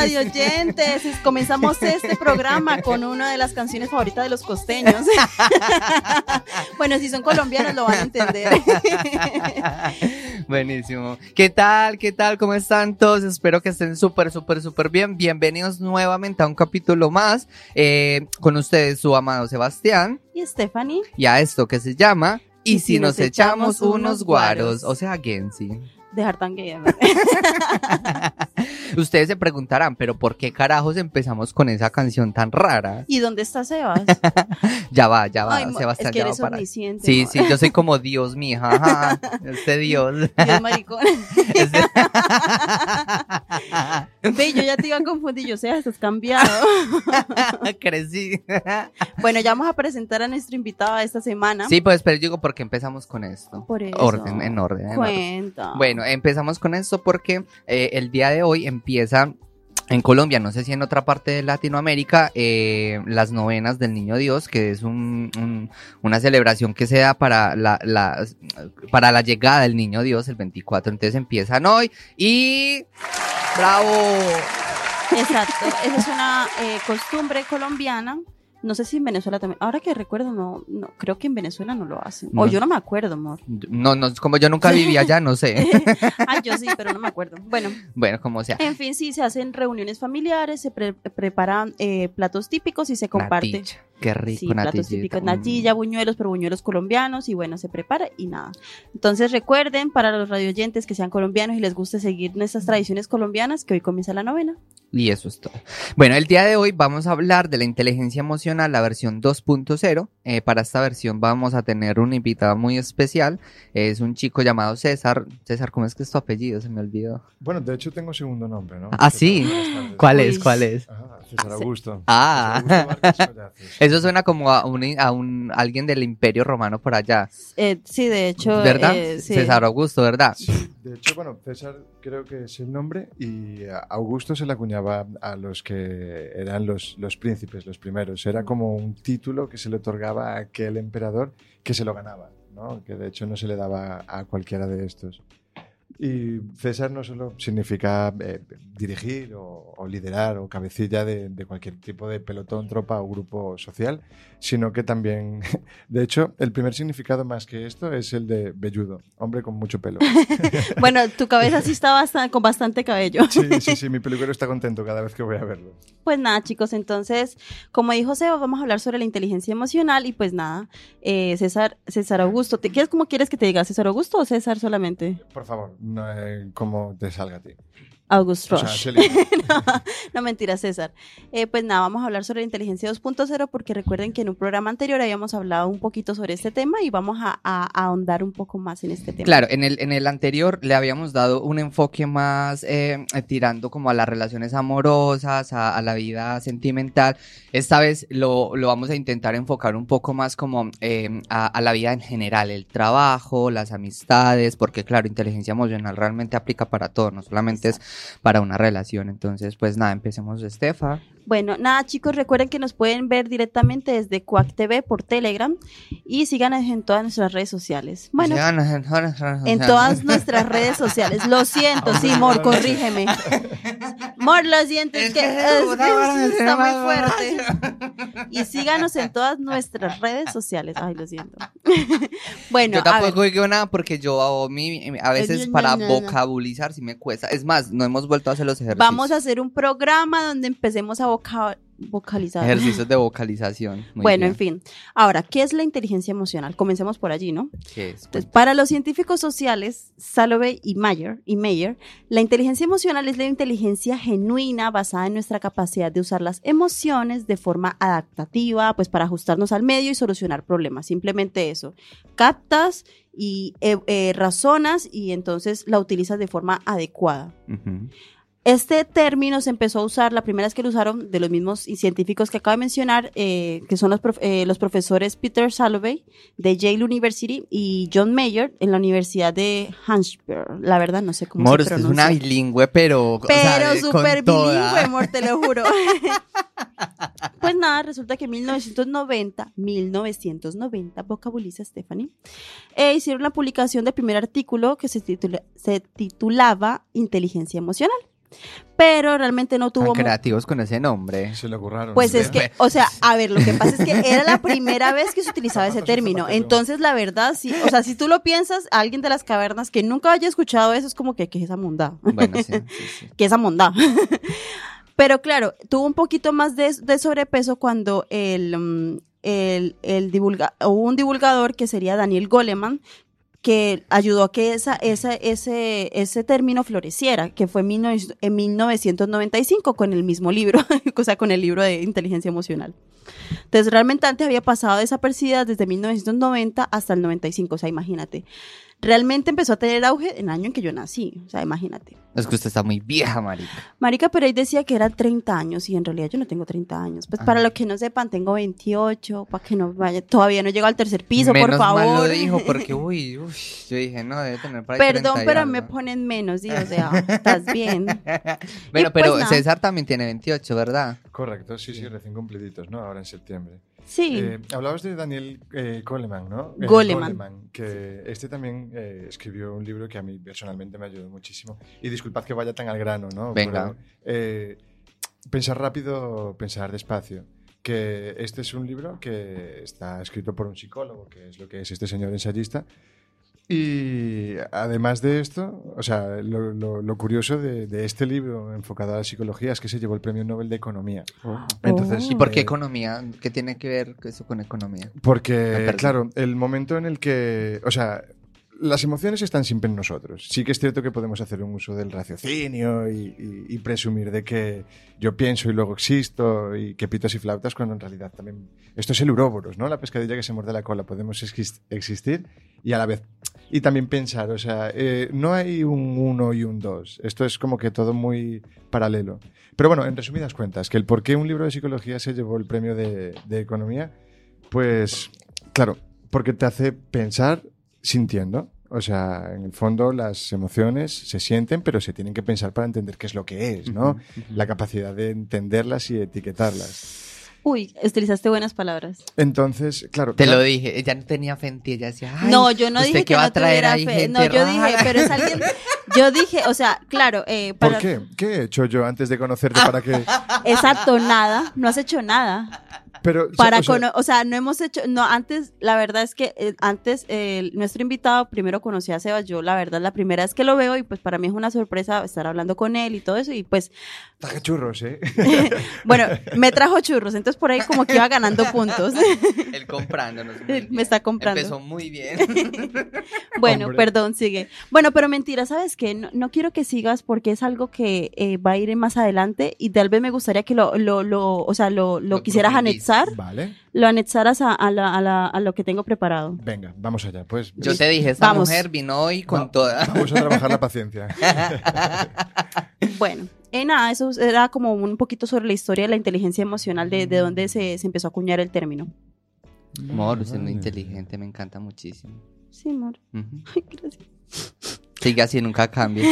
Radio oyentes. Comenzamos este programa con una de las canciones favoritas de los costeños. bueno, si son colombianos lo van a entender. Buenísimo. ¿Qué tal? ¿Qué tal? ¿Cómo están todos? Espero que estén súper, súper, súper bien. Bienvenidos nuevamente a un capítulo más eh, con ustedes, su amado Sebastián. Y Stephanie. Y a esto que se llama Y, si, nos, echamos, unos guaros, o sea, Gensi. Dejar tan gay. Ustedes se preguntarán, pero ¿por qué carajos empezamos con esa canción tan rara? ¿Y dónde está Sebas? ya va, ya va, Ay, Sebastián, es que ya va eres para. Sí, sí, yo soy como Dios, mija. Ajá, este Dios. Dios maricón. Este- Ve, yo ya te iba a confundir, yo sé, estás cambiado. Crecí. Bueno, ya vamos a presentar a nuestro invitado de esta semana. Sí, pues, pero yo digo, ¿por qué empezamos con esto? Por eso. Orden, en orden. en orden. Cuenta. Bueno, empezamos con esto porque eh, el día de hoy empieza en Colombia, no sé si en otra parte de Latinoamérica, eh, las novenas del Niño Dios, que es un- un- una celebración que se da para la, la- para la llegada del Niño Dios el 24. Entonces empiezan hoy y... ¡Bravo! Exacto, esa es una eh, costumbre colombiana. No sé si en Venezuela también. Ahora que recuerdo, no, no creo que en Venezuela no lo hacen. O yo no me acuerdo, amor. No, no, como yo nunca viví allá, no sé. ah, yo sí, pero no me acuerdo. Bueno, bueno, como sea. en fin, sí, se hacen reuniones familiares, se pre- preparan eh, platos típicos y se comparte. Natilla. Qué rico, Sí, platos típicos, natilla, buñuelos, pero buñuelos colombianos y bueno, se prepara y nada. Entonces recuerden para los radioyentes que sean colombianos y les guste seguir nuestras tradiciones colombianas, que hoy comienza la novena. Y eso es todo. Bueno, el día de hoy vamos a hablar de la inteligencia emocional, la versión 2.0. Eh, para esta versión vamos a tener un invitado muy especial. Es un chico llamado César. César, ¿cómo es que es tu apellido? Se me olvidó. Bueno, de hecho tengo segundo nombre, ¿no? Ah, sí. ¿Cuál es? ¿Cuál es? Ah, César Augusto. Ah. César Augusto. Eso suena como a un, a un alguien del Imperio Romano por allá. Eh, sí, de hecho. ¿Verdad? eh, sí. César Augusto, ¿verdad? Sí, de hecho, bueno, César creo que es el nombre y a Augusto se le acuñaba a los que eran los, los príncipes, los primeros. Era como un título que se le otorgaba a aquel emperador que se lo ganaba, ¿no? Que de hecho no se le daba a cualquiera de estos. Y César no solo significa eh, dirigir o, o liderar o cabecilla de, de cualquier tipo de pelotón, tropa o grupo social, sino que también, de hecho, el primer significado más que esto es el de velludo, hombre con mucho pelo. Bueno, tu cabeza sí está bastante, con bastante cabello. Sí, sí, sí, mi peluquero está contento cada vez que voy a verlo. Pues nada, chicos, entonces, como dijo Seba, vamos a hablar sobre la inteligencia emocional y pues nada, eh, César, César Augusto, ¿te, ¿quieres, ¿cómo quieres que te diga? ¿César Augusto o César solamente? Por favor, no, como te salga a ti. August O sea, Rush. No, no, mentira, César. Eh, pues nada, vamos a hablar sobre la inteligencia 2.0 porque recuerden que en un programa anterior habíamos hablado un poquito sobre este tema y vamos a, a- a ahondar un poco más en este tema. Claro, en el, en el anterior le habíamos dado un enfoque más eh, tirando como a las relaciones amorosas, a, a la vida sentimental. Esta vez lo, lo vamos a intentar enfocar un poco más como eh, a, a la vida en general, el trabajo, las amistades, porque claro, inteligencia emocional realmente aplica para todo, no solamente es para una relación. Entonces, pues nada, empecemos, Estefa. Bueno, nada, chicos, recuerden que nos pueden ver directamente desde Quack TV por Telegram y síganos en todas nuestras redes sociales. Bueno, en todas nuestras redes sociales. Lo siento, sí, Mor, corrígeme. Mor, lo siento, es que, es que está muy fuerte. Y síganos en todas nuestras redes sociales. Ay, lo siento. Bueno, yo tampoco digo nada porque yo a, mí, a veces para vocabulizar sí me cuesta. Es más, no hemos vuelto a hacer los ejercicios. Vamos a hacer un programa donde empecemos a voca- vocalizar. Ejercicios de vocalización. Muy bueno, bien. en fin. Ahora, ¿qué es la inteligencia emocional? Comencemos por allí, ¿no? ¿Qué es? Entonces, para los científicos sociales, Salovey y Mayer, y Mayer, la inteligencia emocional es la inteligencia genuina basada en nuestra capacidad de usar las emociones de forma adaptativa, pues para ajustarnos al medio y solucionar problemas. Simplemente eso. Captas y eh, eh, razonas y entonces la utilizas de forma adecuada. Ujú. Este término se empezó a usar, la primera vez que lo usaron de los mismos científicos que acabo de mencionar, eh, que son los, prof- eh, los profesores Peter Salovey de Yale University y John Mayer en la Universidad de Hampshire. La verdad no sé cómo Mor, se usted es pronuncia. una bilingüe, pero. Pero con súper bilingüe, amor, te lo juro. pues nada, resulta que en 1990, 1990, vocabuliza Stephanie, eh, hicieron la publicación del primer artículo que se, titula- se titulaba Inteligencia Emocional. Pero realmente no tuvo... creativos con ese nombre. Se lo curraron. Pues es que, o sea, a ver, lo que pasa es que era la primera vez que se utilizaba ese término. Entonces, la verdad, sí, o sea, si tú lo piensas, alguien de las cavernas que nunca haya escuchado eso es como que, ¿qué es esa mondá? Bueno, sí, sí, ¿Qué es esa mondá? Pero claro, tuvo un poquito más de, sobrepeso cuando el, mm, el, el divulga, un divulgador que sería Daniel Goleman, que ayudó a que esa, esa, ese, ese término floreciera, que fue en 1995 con el mismo libro, o sea, con el libro de inteligencia emocional. Entonces, realmente antes había pasado desapercibida desde 1990 hasta el 95, o sea, imagínate realmente empezó a tener auge en el año en que yo nací. O sea, imagínate. Es que usted está muy vieja, Marica. Marica, pero ahí decía que eran 30 años y en realidad yo no tengo 30 años. Pues para los que no sepan, tengo 28, para que no vaya, todavía no llego al tercer piso, por favor. Mal lo dijo porque, uy, uy, yo dije, no, debe tener para Perdón, pero me ponen menos, o sea, estás bien. bueno, pero pues César también tiene 28, ¿verdad? Correcto, sí, sí, recién cumpliditos, ¿no? Ahora en septiembre. Sí. Eh, hablabas de Daniel eh, Goleman, ¿no? Eh, Goleman. Que este también eh, escribió un libro que a mí personalmente me ayudó muchísimo. Y disculpad que vaya tan al grano, ¿no? Venga. pensar rápido, pensar despacio. Que este es un libro que está escrito por un psicólogo, que es lo que es este señor ensayista, y además de esto, o sea, lo, curioso de, este libro enfocado a la psicología es que se llevó el premio Nobel de Economía. Oh. Entonces, ¿Y por qué eh, economía? ¿Qué tiene que ver eso con economía? Porque, claro, el momento en el que, o sea, las emociones están siempre en nosotros. Sí que es cierto que podemos hacer un uso del raciocinio y, presumir de que yo pienso y luego existo y que pitos y flautas cuando en realidad también... Esto es el uróboros, ¿no? La pescadilla que se muerde la cola. Podemos existir y a la vez... Y también pensar, o sea, eh, no hay un uno y un dos. Esto es como que todo muy paralelo. Pero bueno, en resumidas cuentas, que el por qué un libro de psicología se llevó el premio de, de economía, pues claro, porque te hace pensar sintiendo. O sea, en el fondo las emociones se sienten, pero se tienen que pensar para entender qué es lo que es, ¿no? La capacidad de entenderlas y etiquetarlas. Uy, utilizaste buenas palabras. Entonces, claro. Te lo dije, ella no tenía fe en ti, ella decía, No, yo no dije que, va a traer ahí fe. no, yo dije, pero es alguien. Yo dije, o sea, claro. Eh, ¿Por qué? ¿Qué he hecho yo antes de conocerte para que.? Exacto, nada. No has hecho nada. Pero, para o sea, no hemos hecho, no, antes, la verdad es que eh, antes nuestro invitado primero conocí a Sebas, yo la verdad la primera vez que lo veo y pues para mí es una sorpresa estar hablando con él y todo eso y pues... Traje churros, ¿eh? bueno, me trajo churros, entonces por ahí como que iba ganando puntos. él comprándonos. Me está comprando. Empezó muy bien. bueno, perdón, sigue. Bueno, pero mentira, ¿sabes qué? No, quiero que sigas porque es algo que eh, va a ir más adelante y tal vez me gustaría que lo, lo, lo o sea, lo, lo, quisieras anexar vale. lo anexaras a, a, lo que tengo preparado. Venga, vamos allá. Pues, Yo te dije, esta mujer vino hoy con toda. Vamos a trabajar la paciencia. bueno, eh, nada, eso era como un poquito sobre la historia de la inteligencia emocional, de, de dónde se, empezó a acuñar el término. Amor, usted es muy inteligente, me encanta muchísimo. Sí, amor. Ay, gracias. Sigue así, nunca cambie.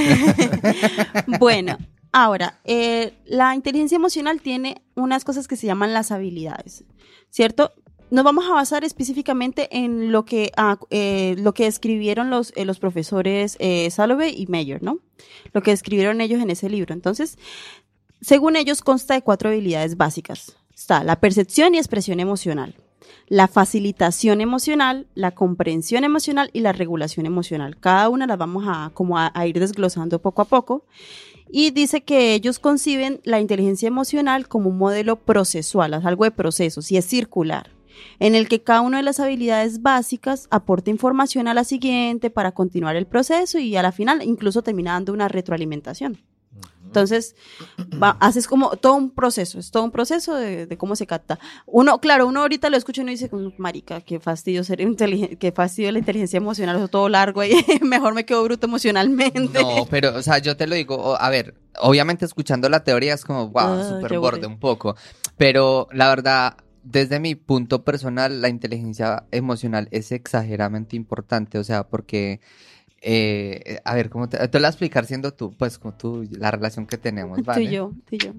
bueno, Ahora, eh, la inteligencia emocional tiene unas cosas que se llaman las habilidades, ¿cierto? Nos vamos a basar específicamente en lo que, ah, eh, lo que escribieron los, eh, los profesores Salovey y Mayer, ¿no? Lo que escribieron ellos en ese libro. Entonces, según ellos, consta de cuatro habilidades básicas. Está la percepción y expresión emocional, la facilitación emocional, la comprensión emocional y la regulación emocional. Cada una las vamos a, como a ir desglosando poco a poco y dice que ellos conciben la inteligencia emocional como un modelo procesual, algo de procesos, y es circular, en el que cada una de las habilidades básicas aporta información a la siguiente para continuar el proceso y a la final incluso termina dando una retroalimentación. Entonces, haces como todo un proceso, es todo un proceso de, cómo se capta. Uno, claro, uno ahorita lo escucha y uno dice, marica, qué fastidio ser inteligente, qué fastidio la inteligencia emocional, eso todo largo y mejor me quedo bruto emocionalmente. No, pero, o sea, yo te lo digo, a ver, obviamente escuchando la teoría es como, wow, ah, súper borde un poco, pero la verdad, desde mi punto personal, la inteligencia emocional es exageradamente importante, o sea, porque eh, a ver, ¿cómo te, te lo voy a explicar siendo tú, pues, como tú, la relación que tenemos, ¿vale? Tú y yo, tú y yo.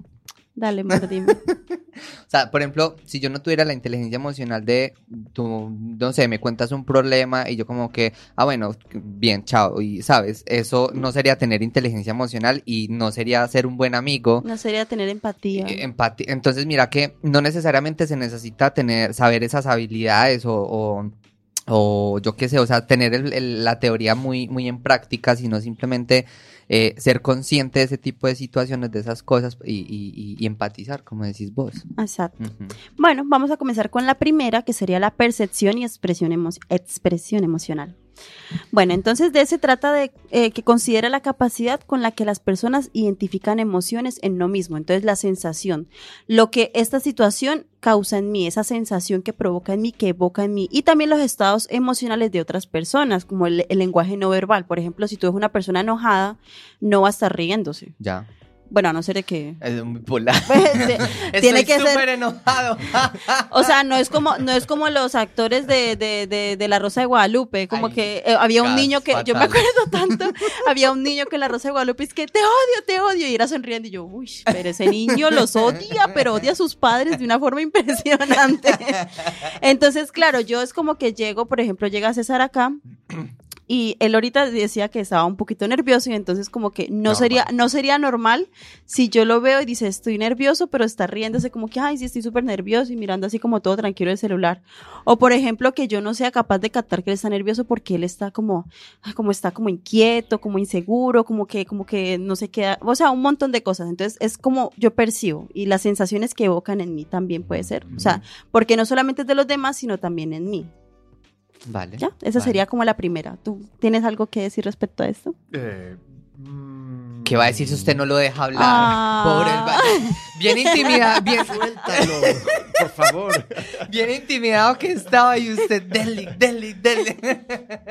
Dale, dime. o sea, por ejemplo, si yo no tuviera la inteligencia emocional de, tú, no sé, me cuentas un problema y yo como que, ah, bueno, bien, chao. Y, ¿sabes? Eso no sería tener inteligencia emocional y no sería ser un buen amigo. No sería tener empatía. Eh, empatía. Entonces, mira que no necesariamente se necesita tener, saber esas habilidades o, o yo qué sé, o sea, tener la teoría muy, muy en práctica, sino simplemente eh, ser consciente de ese tipo de situaciones, de esas cosas y, empatizar, como decís vos. Exacto. Bueno, vamos a comenzar con la primera, que sería la percepción y expresión, expresión emocional. Bueno, entonces de se trata de eh, que considera la capacidad con la que las personas identifican emociones en lo mismo. Entonces la sensación, lo que esta situación causa en mí, esa sensación que provoca en mí, que evoca en mí, y también los estados emocionales de otras personas, como el, el lenguaje no verbal. Por ejemplo, si tú eres una persona enojada, no va a estar riéndose. Ya. Bueno, a no ser que. Es muy polar. Tiene que ser. enojado. o sea, no es como, no es como los actores de, de, de, La Rosa de Guadalupe. Como que eh, había un niño que. Yo me acuerdo tanto. había un niño que en La Rosa de Guadalupe es que te odio, te odio. Y era sonriendo. Y yo, uy, pero ese niño los odia, pero odia a sus padres de una forma impresionante. Entonces, claro, yo es como que llego, por ejemplo, llega César acá y él ahorita decía que estaba un poquito nervioso y entonces como que no, sería no sería normal si yo lo veo y dice estoy nervioso pero está riéndose como que ay sí estoy súper nervioso y mirando así como todo tranquilo el celular. O por ejemplo que yo no sea capaz de captar que él está nervioso porque él está como como está como inquieto como inseguro como que como que no se queda o sea un montón de cosas. Entonces es como yo percibo y las sensaciones que evocan en mí también puede ser. O sea porque no solamente es de los demás sino también en mí Vale. ¿Ya? Esa sería como la primera. ¿Tú tienes algo que decir respecto a esto? Eh, mm, ¿Qué va a decir si usted no lo deja hablar? Ah. Pobre Bien intimidado, bien. Suéltalo, por favor. Bien intimidado que estaba y usted, deli, deli, deli.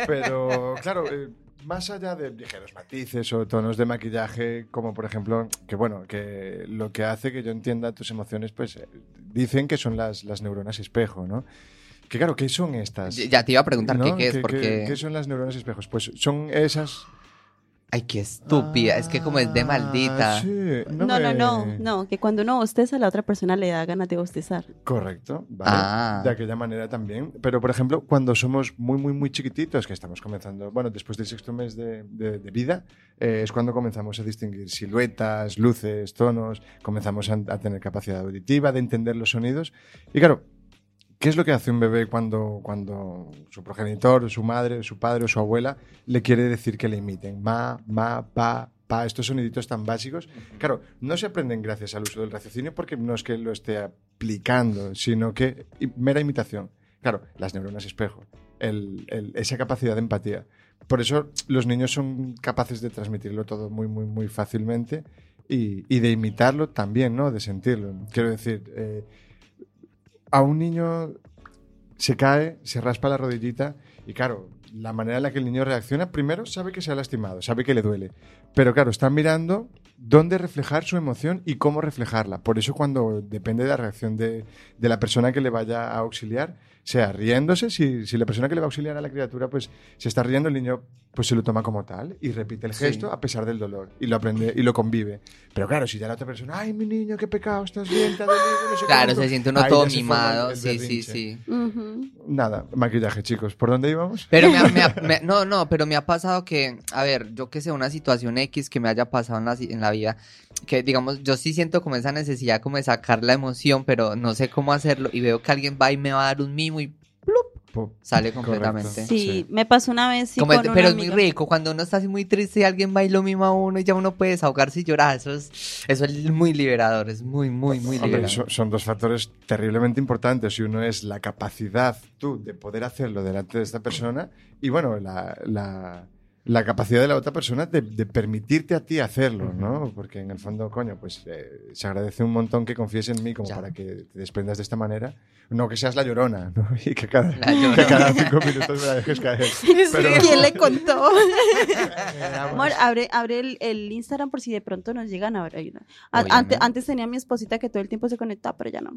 Pero, claro, eh, más allá de ligeros matices o tonos de maquillaje, como por ejemplo, que bueno, que lo que hace que yo entienda tus emociones, pues eh, dicen que son las, las neuronas espejo, ¿no? Que claro, ¿qué son estas? Ya te iba a preguntar qué, es, porque... ¿Qué, son las neuronas espejos? Pues son esas... Ay, qué estúpida, es que como es de maldita. Ah, no, no, no, no, que cuando uno bosteza, la otra persona le da ganas de bostezar. Correcto, vale. Ah. De aquella manera también. Pero, por ejemplo, cuando somos muy, muy, muy chiquititos, que estamos comenzando, bueno, después del sexto mes de, vida, eh, es cuando comenzamos a distinguir siluetas, luces, tonos, comenzamos a, a tener capacidad auditiva, de entender los sonidos. Y claro, ¿Qué es lo que hace un bebé cuando, cuando su progenitor, su madre, su padre o su abuela le quiere decir que le imiten? Ma, ma, pa, pa, estos soniditos tan básicos. Claro, no se aprenden gracias al uso del raciocinio porque no es que lo esté aplicando, sino que mera imitación. Claro, las neuronas espejo, esa capacidad de empatía. Por eso los niños son capaces de transmitirlo todo muy, muy, muy fácilmente y, de imitarlo también, ¿no? De sentirlo. Quiero decir, eh, a un niño se cae, se raspa la rodillita y claro, la manera en la que el niño reacciona, primero sabe que se ha lastimado, sabe que le duele, pero claro, está mirando dónde reflejar su emoción y cómo reflejarla. Por eso cuando depende de la reacción de, de la persona que le vaya a auxiliar, sea riéndose, si, si, la persona que le va a auxiliar a la criatura pues se está riendo, el niño pues se lo toma como tal y repite el gesto a pesar del dolor y lo aprende y lo convive. Pero claro, si ya la otra persona, ay mi niño, qué pecado, estás bien, te Claro, se siente uno todo mimado, sí, sí, sí. Nada, maquillaje, chicos, ¿por dónde íbamos? Pero me, no, no, pero me ha pasado que, a ver, yo que sé, una situación X que me haya pasado en la, en la vida, que digamos, yo sí siento como esa necesidad como de sacar la emoción, pero no sé cómo hacerlo y veo que alguien va y me va a dar un mimo y ¡plup! sale completamente. Sí, me pasó una vez. pero es muy rico, cuando uno está así muy triste y alguien va y lo mima a uno y ya uno puede desahogarse y llorar, eso es, eso es muy liberador, es muy, muy, muy liberador. son, dos factores terriblemente importantes y uno es la capacidad tú de poder hacerlo delante de esta persona y bueno, la, la la capacidad de la otra persona de, permitirte a ti hacerlo, ¿no? Porque en el fondo, coño, pues eh, se agradece un montón que confíes en mí como para que te desprendas de esta manera. No que seas la llorona, ¿no? Y que cada, cinco minutos me la dejes caer. ¿Quién le contó? Amor, abre, abre el, Instagram por si de pronto nos llegan a ver. Antes, antes tenía mi esposita que todo el tiempo se conectaba, pero ya no.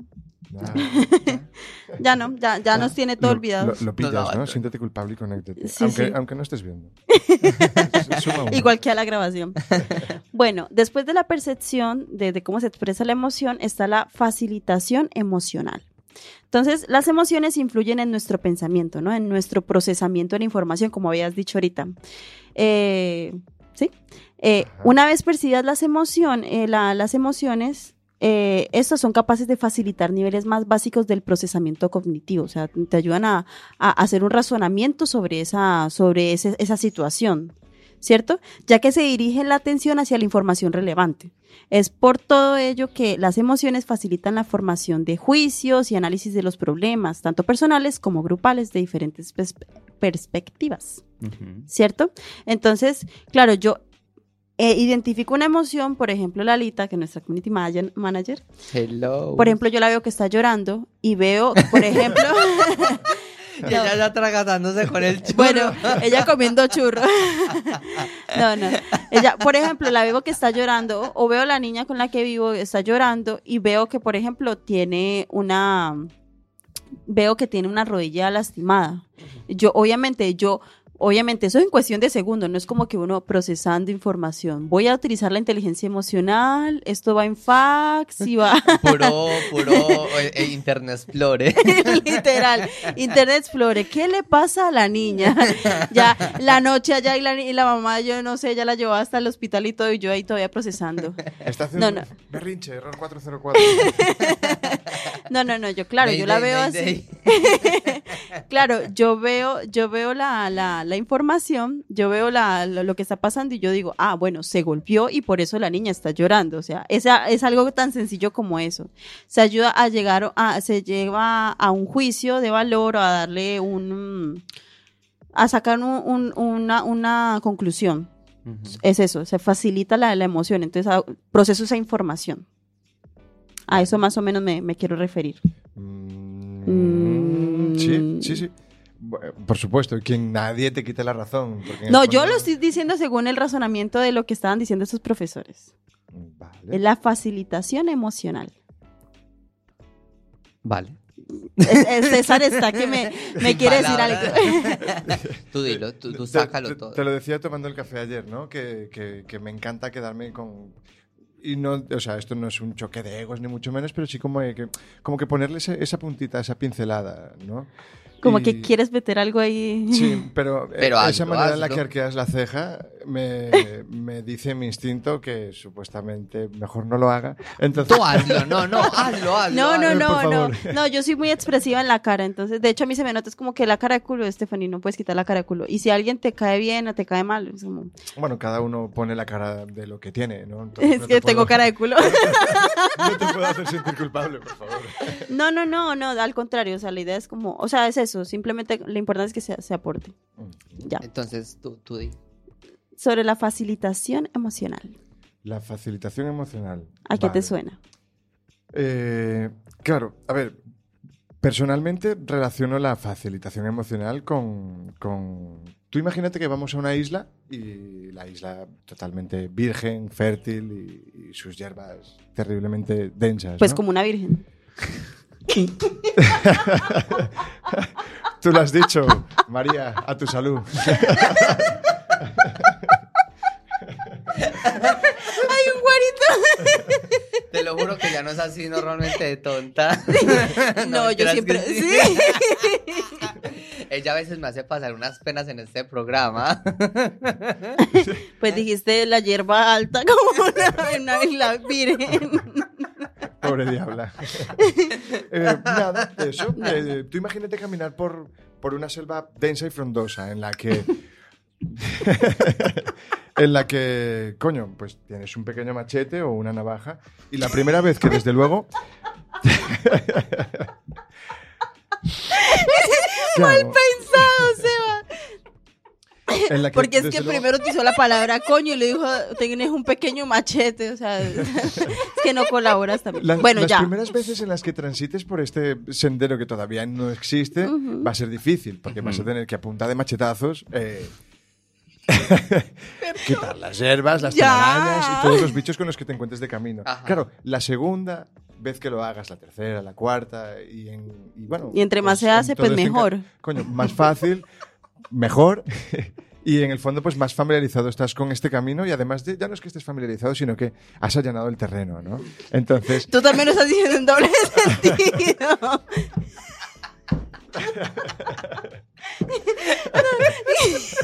ya no, ya, ya nos tiene todo olvidado. Lo, pillas, ¿no? Siéntete culpable y conéctate. aunque, aunque no estés viendo. Igual que a la grabación. bueno, después de la percepción de, cómo se expresa la emoción, está la facilitación emocional. Entonces, las emociones influyen en nuestro pensamiento, ¿no? En nuestro procesamiento de la información, como habías dicho ahorita. Eh, ¿Sí? Eh, una vez percibidas las, emociones, las emociones, eh, estas son capaces de facilitar niveles más básicos del procesamiento cognitivo, o sea, te ayudan a, hacer un razonamiento sobre esa, sobre esa situación, ¿cierto? Ya que se dirige la atención hacia la información relevante. Es por todo ello que las emociones facilitan la formación de juicios y análisis de los problemas, tanto personales como grupales, de diferentes perspectivas, ¿cierto? Entonces, claro, yo eh, identifico una emoción, por ejemplo, Lalita, que es nuestra community manager. Hello. Por ejemplo, yo la veo que está llorando y veo, por ejemplo. ella ya tragatándose con el churro. Bueno, ella comiendo churro. no, no. Ella, por ejemplo, la veo que está llorando, o veo la niña con la que vivo está llorando, y veo que, por ejemplo, tiene una. Veo que tiene una rodilla lastimada. Yo, obviamente, yo Obviamente, eso es en cuestión de segundos, no es como que uno procesando información. Voy a utilizar la inteligencia emocional, esto va en fax y va. puro, puro eh, eh, Internet Explorer. Literal, Internet Explorer. ¿Qué le pasa a la niña? ya la noche allá y la, y la mamá, yo no sé, ya la llevó hasta el hospital y todo, y yo ahí todavía procesando. Está haciendo no, no. berrinche, error 404. no, no, no, yo, claro, yo la veo así. claro, yo veo, yo veo la, la la información, yo veo lo, que está pasando y yo digo, ah, bueno, se golpeó y por eso la niña está llorando. O sea, es, es algo tan sencillo como eso. Se ayuda a llegar, a, se lleva a un juicio de valor o a darle un, a sacar una, una conclusión. Es eso, se facilita la, la emoción, entonces proceso esa información. A eso más o menos me, quiero referir. Mm, sí, sí, sí. Por supuesto, quien nadie te quite la razón. No, yo lo estoy diciendo según el razonamiento de lo que estaban diciendo esos profesores. Vale. Es la facilitación emocional. Vale. César está que me, quiere decir algo. tú dilo, tú, sácalo todo. Te lo decía tomando el café ayer, ¿no? Que, me encanta quedarme con, y no, o sea, esto no es un choque de egos ni mucho menos, pero sí como que, como que ponerle esa puntita, esa pincelada, ¿no? Como que quieres meter algo ahí. Sí, pero, eh, esa manera en la que arqueas la ceja me, me, dice mi instinto que supuestamente mejor no lo haga. Entonces... Tú hazlo, no, no, hazlo, hazlo. No, no, no, no. No, yo soy muy expresiva en la cara, entonces, de hecho, a mí se me nota es como que la cara de culo, Stephanie, no puedes quitar la cara de culo. Y si alguien te cae bien o te cae mal, es como... Bueno, cada uno pone la cara de lo que tiene, ¿no? es que tengo cara de culo. no te puedo hacer sentir culpable, por favor. No, no, no, no, al contrario, o sea, la idea es como, o sea, es eso, simplemente lo importante es que se, se aporte. Ya. Entonces, tú, tú di. Sobre la facilitación emocional. La facilitación emocional. ¿A qué te suena? Eh, claro, a ver, personalmente relaciono la facilitación emocional con, Tú imagínate que vamos a una isla y la isla totalmente virgen, fértil y, sus hierbas terriblemente densas. Pues como una virgen. Tú lo has dicho, María, a tu salud. Hay un guarito. Te lo juro que ya no es así normalmente de tonta. No, yo siempre. Sí. Ella a veces me hace pasar unas penas en este programa. Pues dijiste la hierba alta como una, isla virgen. Pobre diabla. Eh, nada, eso. Eh, tú imagínate caminar por, por una selva densa y frondosa en la que en la que, coño, pues tienes un pequeño machete o una navaja y la primera vez que desde luego... Mal pensado, Seba. Porque es que primero utilizó la palabra coño y le dijo, tienes un pequeño machete, o sea, es que no colaboras también. bueno, las primeras veces en las que transites por este sendero que todavía no existe, va a ser difícil, porque vas a tener que apuntar de machetazos eh, Quitar las hierbas, las telarañas y todos los bichos con los que te encuentres de camino. Claro, la segunda vez que lo hagas, la tercera, la cuarta, y, bueno. Y entre más pues se hace, pues mejor. Coño, más fácil, mejor. y en el fondo pues más familiarizado estás con este camino y además de, ya no es que estés familiarizado, sino que has allanado el terreno, ¿no? Entonces... Tú también lo estás diciendo en doble sentido.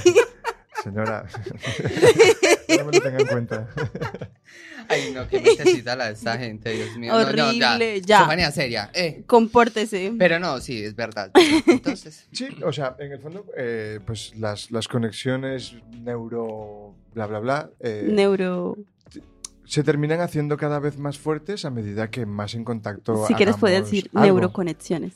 Señora, no me lo tenga en cuenta. Ay, no, qué necesita la de esta gente, Dios mío. Horrible, ya. ya. seria, eh. Compórtese. Pero no, sí, es verdad. Entonces. Sí, o sea, en el fondo, eh, pues las, las conexiones neuro. bla, bla, bla. Eh, neuro se terminan haciendo cada vez más fuertes a medida que más en contacto. Si quieres, puedes decir neuroconexiones.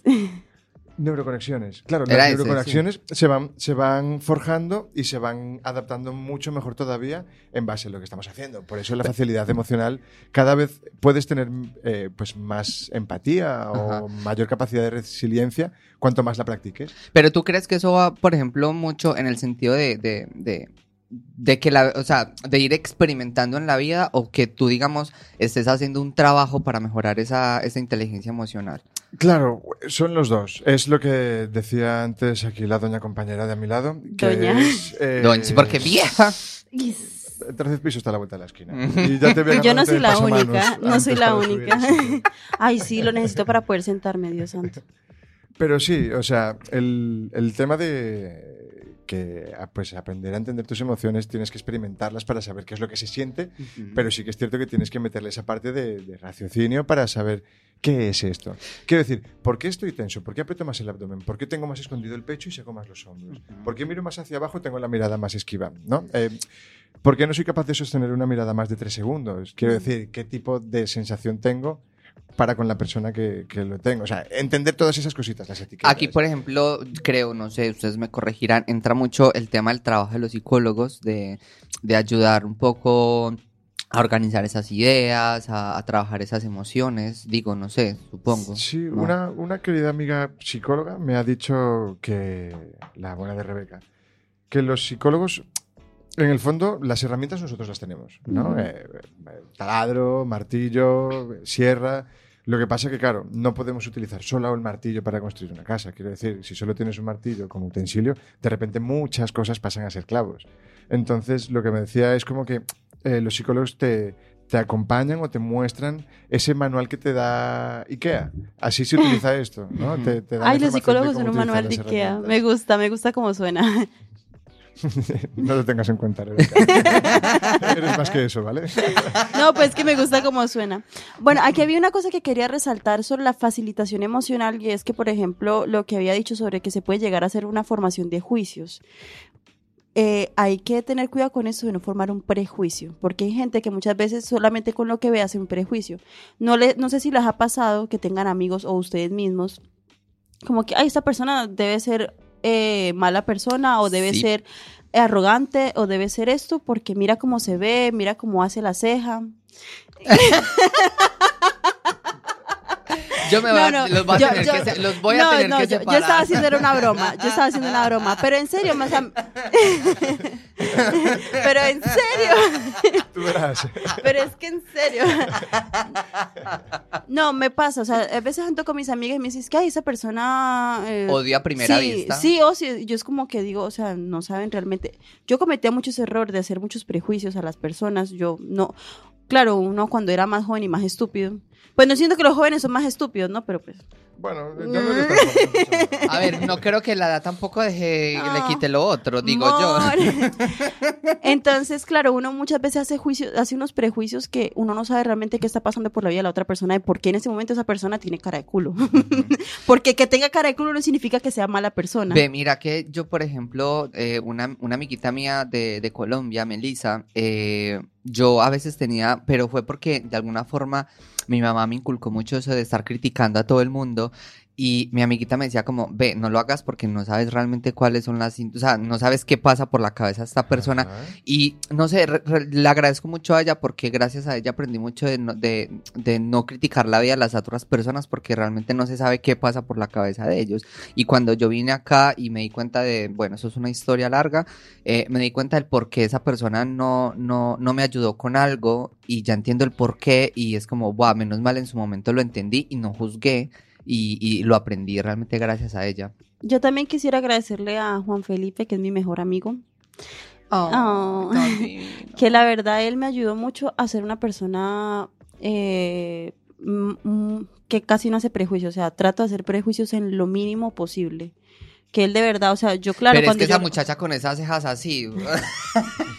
Neuroconexiones. Claro, las neuroconexiones se, van, se van forjando y se van adaptando mucho mejor todavía en base a lo que estamos haciendo. Por eso la facilidad emocional, cada vez puedes tener eh, pues más empatía o mayor capacidad de resiliencia cuanto más la practiques. Pero tú crees que eso va, por ejemplo, mucho en el sentido de de que la, o sea, de ir experimentando en la vida o que tú, digamos, estés haciendo un trabajo para mejorar esa, esa inteligencia emocional. Claro, son los dos. Es lo que decía antes aquí la doña compañera de a mi lado. Que doña. Es, eh, doña, porque vieja. El tercer piso está a la vuelta de la esquina. Yo no soy la única, no soy la única. Ay, sí, lo necesito para poder sentarme, Dios santo. Pero sí, o sea, el, el tema de que ah, pues aprender a entender tus emociones tienes que experimentarlas para saber qué es lo que se siente, pero sí que es cierto que tienes que meterle esa parte de, raciocinio para saber qué es esto. Quiero decir, ¿por qué estoy tenso? ¿Por qué aprieto más el abdomen? ¿Por qué tengo más escondido el pecho y saco más los hombros? ¿Por qué miro más hacia abajo y tengo la mirada más esquiva? ¿no? Eh, ¿Por qué no soy capaz de sostener una mirada más de tres segundos? Quiero decir, ¿qué tipo de sensación tengo para con la persona que, lo tengo. O sea, entender todas esas cositas, las etiquetas. Aquí, por ejemplo, creo, no sé, ustedes me corregirán, entra mucho el tema del trabajo de los psicólogos, de, ayudar un poco a organizar esas ideas, a, trabajar esas emociones, digo, no sé, supongo. Sí, una, una querida amiga psicóloga me ha dicho que, la buena de Rebeca, que los psicólogos en el fondo, las herramientas nosotros las tenemos, ¿no? Eh, eh, taladro, martillo, sierra. Lo que pasa es que, claro, no podemos utilizar solo el martillo para construir una casa. Quiero decir, si solo tienes un martillo como utensilio, de repente muchas cosas pasan a ser clavos. Entonces, lo que me decía es como que eh, los psicólogos te, te acompañan o te muestran ese manual que te da IKEA. Así se utiliza esto, ¿no? Te, Ay, los psicólogos en un manual de IKEA. Me gusta, me gusta cómo suena. no lo tengas en cuenta, Eres más que eso, ¿vale? no, pues que me gusta cómo suena. Bueno, aquí había una cosa que quería resaltar sobre la facilitación emocional y es que, por ejemplo, lo que había dicho sobre que se puede llegar a hacer una formación de juicios. Eh, hay que tener cuidado con eso de no formar un prejuicio, porque hay gente que muchas veces solamente con lo que ve hace un prejuicio. No, le, no sé si les ha pasado que tengan amigos o ustedes mismos, como que, ay, esta persona debe ser eh, mala persona o debe ser arrogante o debe ser esto porque mira cómo se ve, mira cómo hace la ceja. Yo me voy, a, los voy a tener que, los voy a tener que yo, yo, estaba haciendo una broma, yo estaba haciendo una broma, pero en serio, más pero en serio. Tú verás. Pero es que en serio. No, me pasa, o sea, a veces ando con mis amigas y me dices que ay, esa persona eh, odia a primera vista. Sí, o sí, yo es como que digo, o sea, no saben realmente. Yo cometía muchos errores de hacer muchos prejuicios a las personas, yo no Claro, uno cuando era más joven y más estúpido. Pues no siento que los jóvenes son más estúpidos, ¿no? Pero pues. Bueno, yo no A ver, no creo que la edad tampoco deje, le quite lo otro, digo yo. Entonces, claro, uno muchas veces hace juicio, hace unos prejuicios que uno no sabe realmente qué está pasando por la vida de la otra persona y por qué en ese momento esa persona tiene cara de culo. Porque que tenga cara de culo no significa que sea mala persona. Ve, mira que yo, por ejemplo, eh, una, una amiguita mía de, de Colombia, Melissa, eh, yo a veces tenía, pero fue porque de alguna forma mi mamá me inculcó mucho eso de estar criticando a todo el mundo y mi amiguita me decía como, ve, no lo hagas porque no sabes realmente cuáles son las, o sea, no sabes qué pasa por la cabeza de esta persona. Y no sé, le agradezco mucho a ella porque gracias a ella aprendí mucho de no, de, no criticar la vida de las otras personas porque realmente no se sabe qué pasa por la cabeza de ellos. Y cuando yo vine acá y me di cuenta de, bueno, eso es una historia larga, eh, me di cuenta del por qué esa persona no, no, no me ayudó con algo y ya entiendo el por qué y es como, wow, menos mal en su momento lo entendí y no juzgué y, lo aprendí realmente gracias a ella. Yo también quisiera agradecerle a Juan Felipe, que es mi mejor amigo, Oh, que la verdad él me ayudó mucho a ser una persona eh, que casi no hace prejuicios, o sea, trato de hacer prejuicios en lo mínimo posible. Que él de verdad, o sea, yo claro. Pero es que esa muchacha con esas cejas así.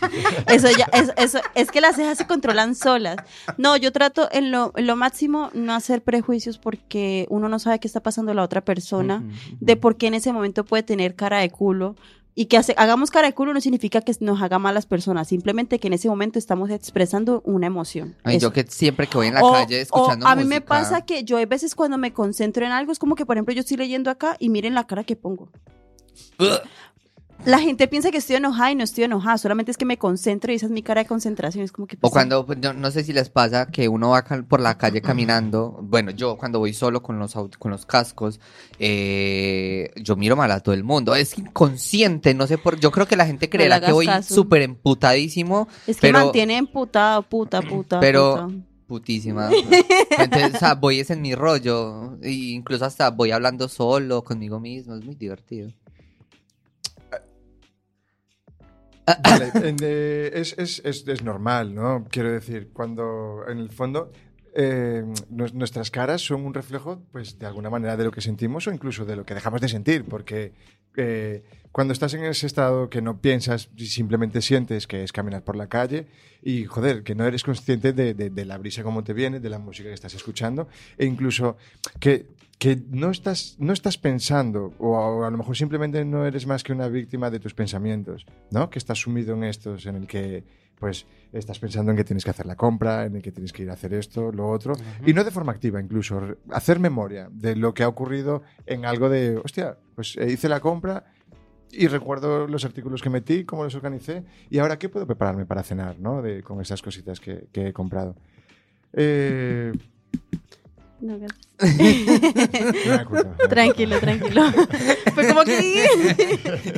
eso ya, es, eso, es que las cejas se controlan solas. No, yo trato en lo, en lo máximo no hacer prejuicios porque uno no sabe qué está pasando la otra persona, de por qué en ese momento puede tener cara de culo, y que hagamos cara de culo no significa que nos haga malas personas, simplemente que en ese momento estamos expresando una emoción. Ay, yo que siempre que voy en la calle escuchando A mí me pasa que yo hay veces cuando me concentro en algo, es como que, por ejemplo, yo estoy leyendo acá y miren la cara que pongo la gente piensa que estoy enojada y no estoy enojada, solamente es que me concentro y esa es mi cara de concentración. Es como que, o pues, cuando, pues, no, sé si les pasa que uno va por la calle caminando, bueno, yo cuando voy solo con los, con los cascos, eh, yo miro mal a todo el mundo. Es inconsciente, no sé por, yo creo que la gente creerá que voy súper emputadísimo. Es que mantiene emputado, puta, puta. Pero, putísima. Entonces, o sea, voy es en mi rollo, e incluso hasta voy hablando solo conmigo mismo, es muy divertido. Eh, es, es, es, normal, ¿no? Quiero decir, cuando en el fondo eh, nuestras caras son un reflejo, pues de alguna manera, de lo que sentimos o incluso de lo que dejamos de sentir, porque eh, cuando estás en ese estado que no piensas y simplemente sientes que es caminar por la calle y, joder, que no eres consciente de, de la brisa como te viene, de la música que estás escuchando e incluso que que no estás, no estás pensando, o a, lo mejor simplemente no eres más que una víctima de tus pensamientos, ¿no? Que estás sumido en estos, en el que pues estás pensando en que tienes que hacer la compra, en el que tienes que ir a hacer esto, lo otro, y no de forma activa incluso, hacer memoria de lo que ha ocurrido en algo de, hostia, pues eh, hice la compra y recuerdo los artículos que metí, cómo los organicé, y ahora qué puedo prepararme para cenar, ¿no? De, con esas cositas que, que he comprado. Eh, no, tranquilo, tranquilo. Fue como que.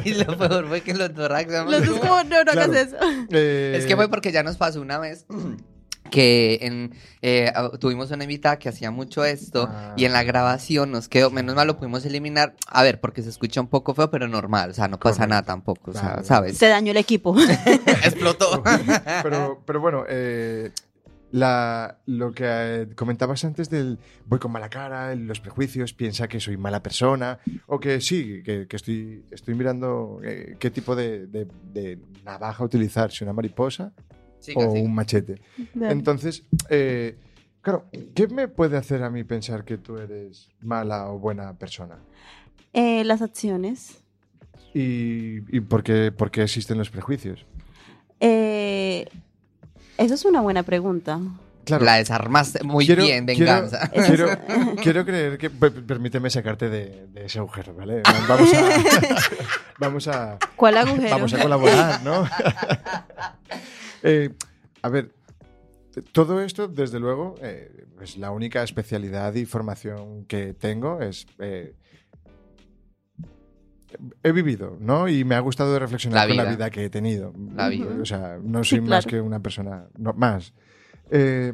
y lo peor fue que los dos Los dos, como, no, no hagas eso. Eh, es que fue porque ya nos pasó una vez que en, eh, tuvimos una invitada que hacía mucho esto y en la grabación nos quedó, menos mal lo pudimos eliminar, a ver, porque se escucha un poco feo, pero normal, o sea, no pasa nada tampoco, o sea, ¿sabes? Se dañó el equipo. Explotó. pero, pero bueno, eh, la, lo que eh, comentabas antes del voy con mala cara, los prejuicios, piensa que soy mala persona, o que sí, que, estoy, estoy mirando eh, qué tipo de, navaja utilizar, si una mariposa o un machete. Entonces, eh, claro, ¿qué me puede hacer a mí pensar que tú eres mala o buena persona? las acciones. ¿Y, y por, qué, por qué existen los prejuicios? Esa es una buena pregunta. La desarmaste muy bien, venganza. Quiero, creer que. Permíteme sacarte de, ese agujero, ¿vale? Vamos a. vamos a ¿Cuál agujero? Vamos a colaborar, ¿no? Eh, a ver, todo esto, desde luego, eh, es la única especialidad y formación que tengo es eh, he vivido, ¿no? Y me ha gustado reflexionar con la vida que he tenido. La vida. O sea, no soy más que una persona, no, más. Eh,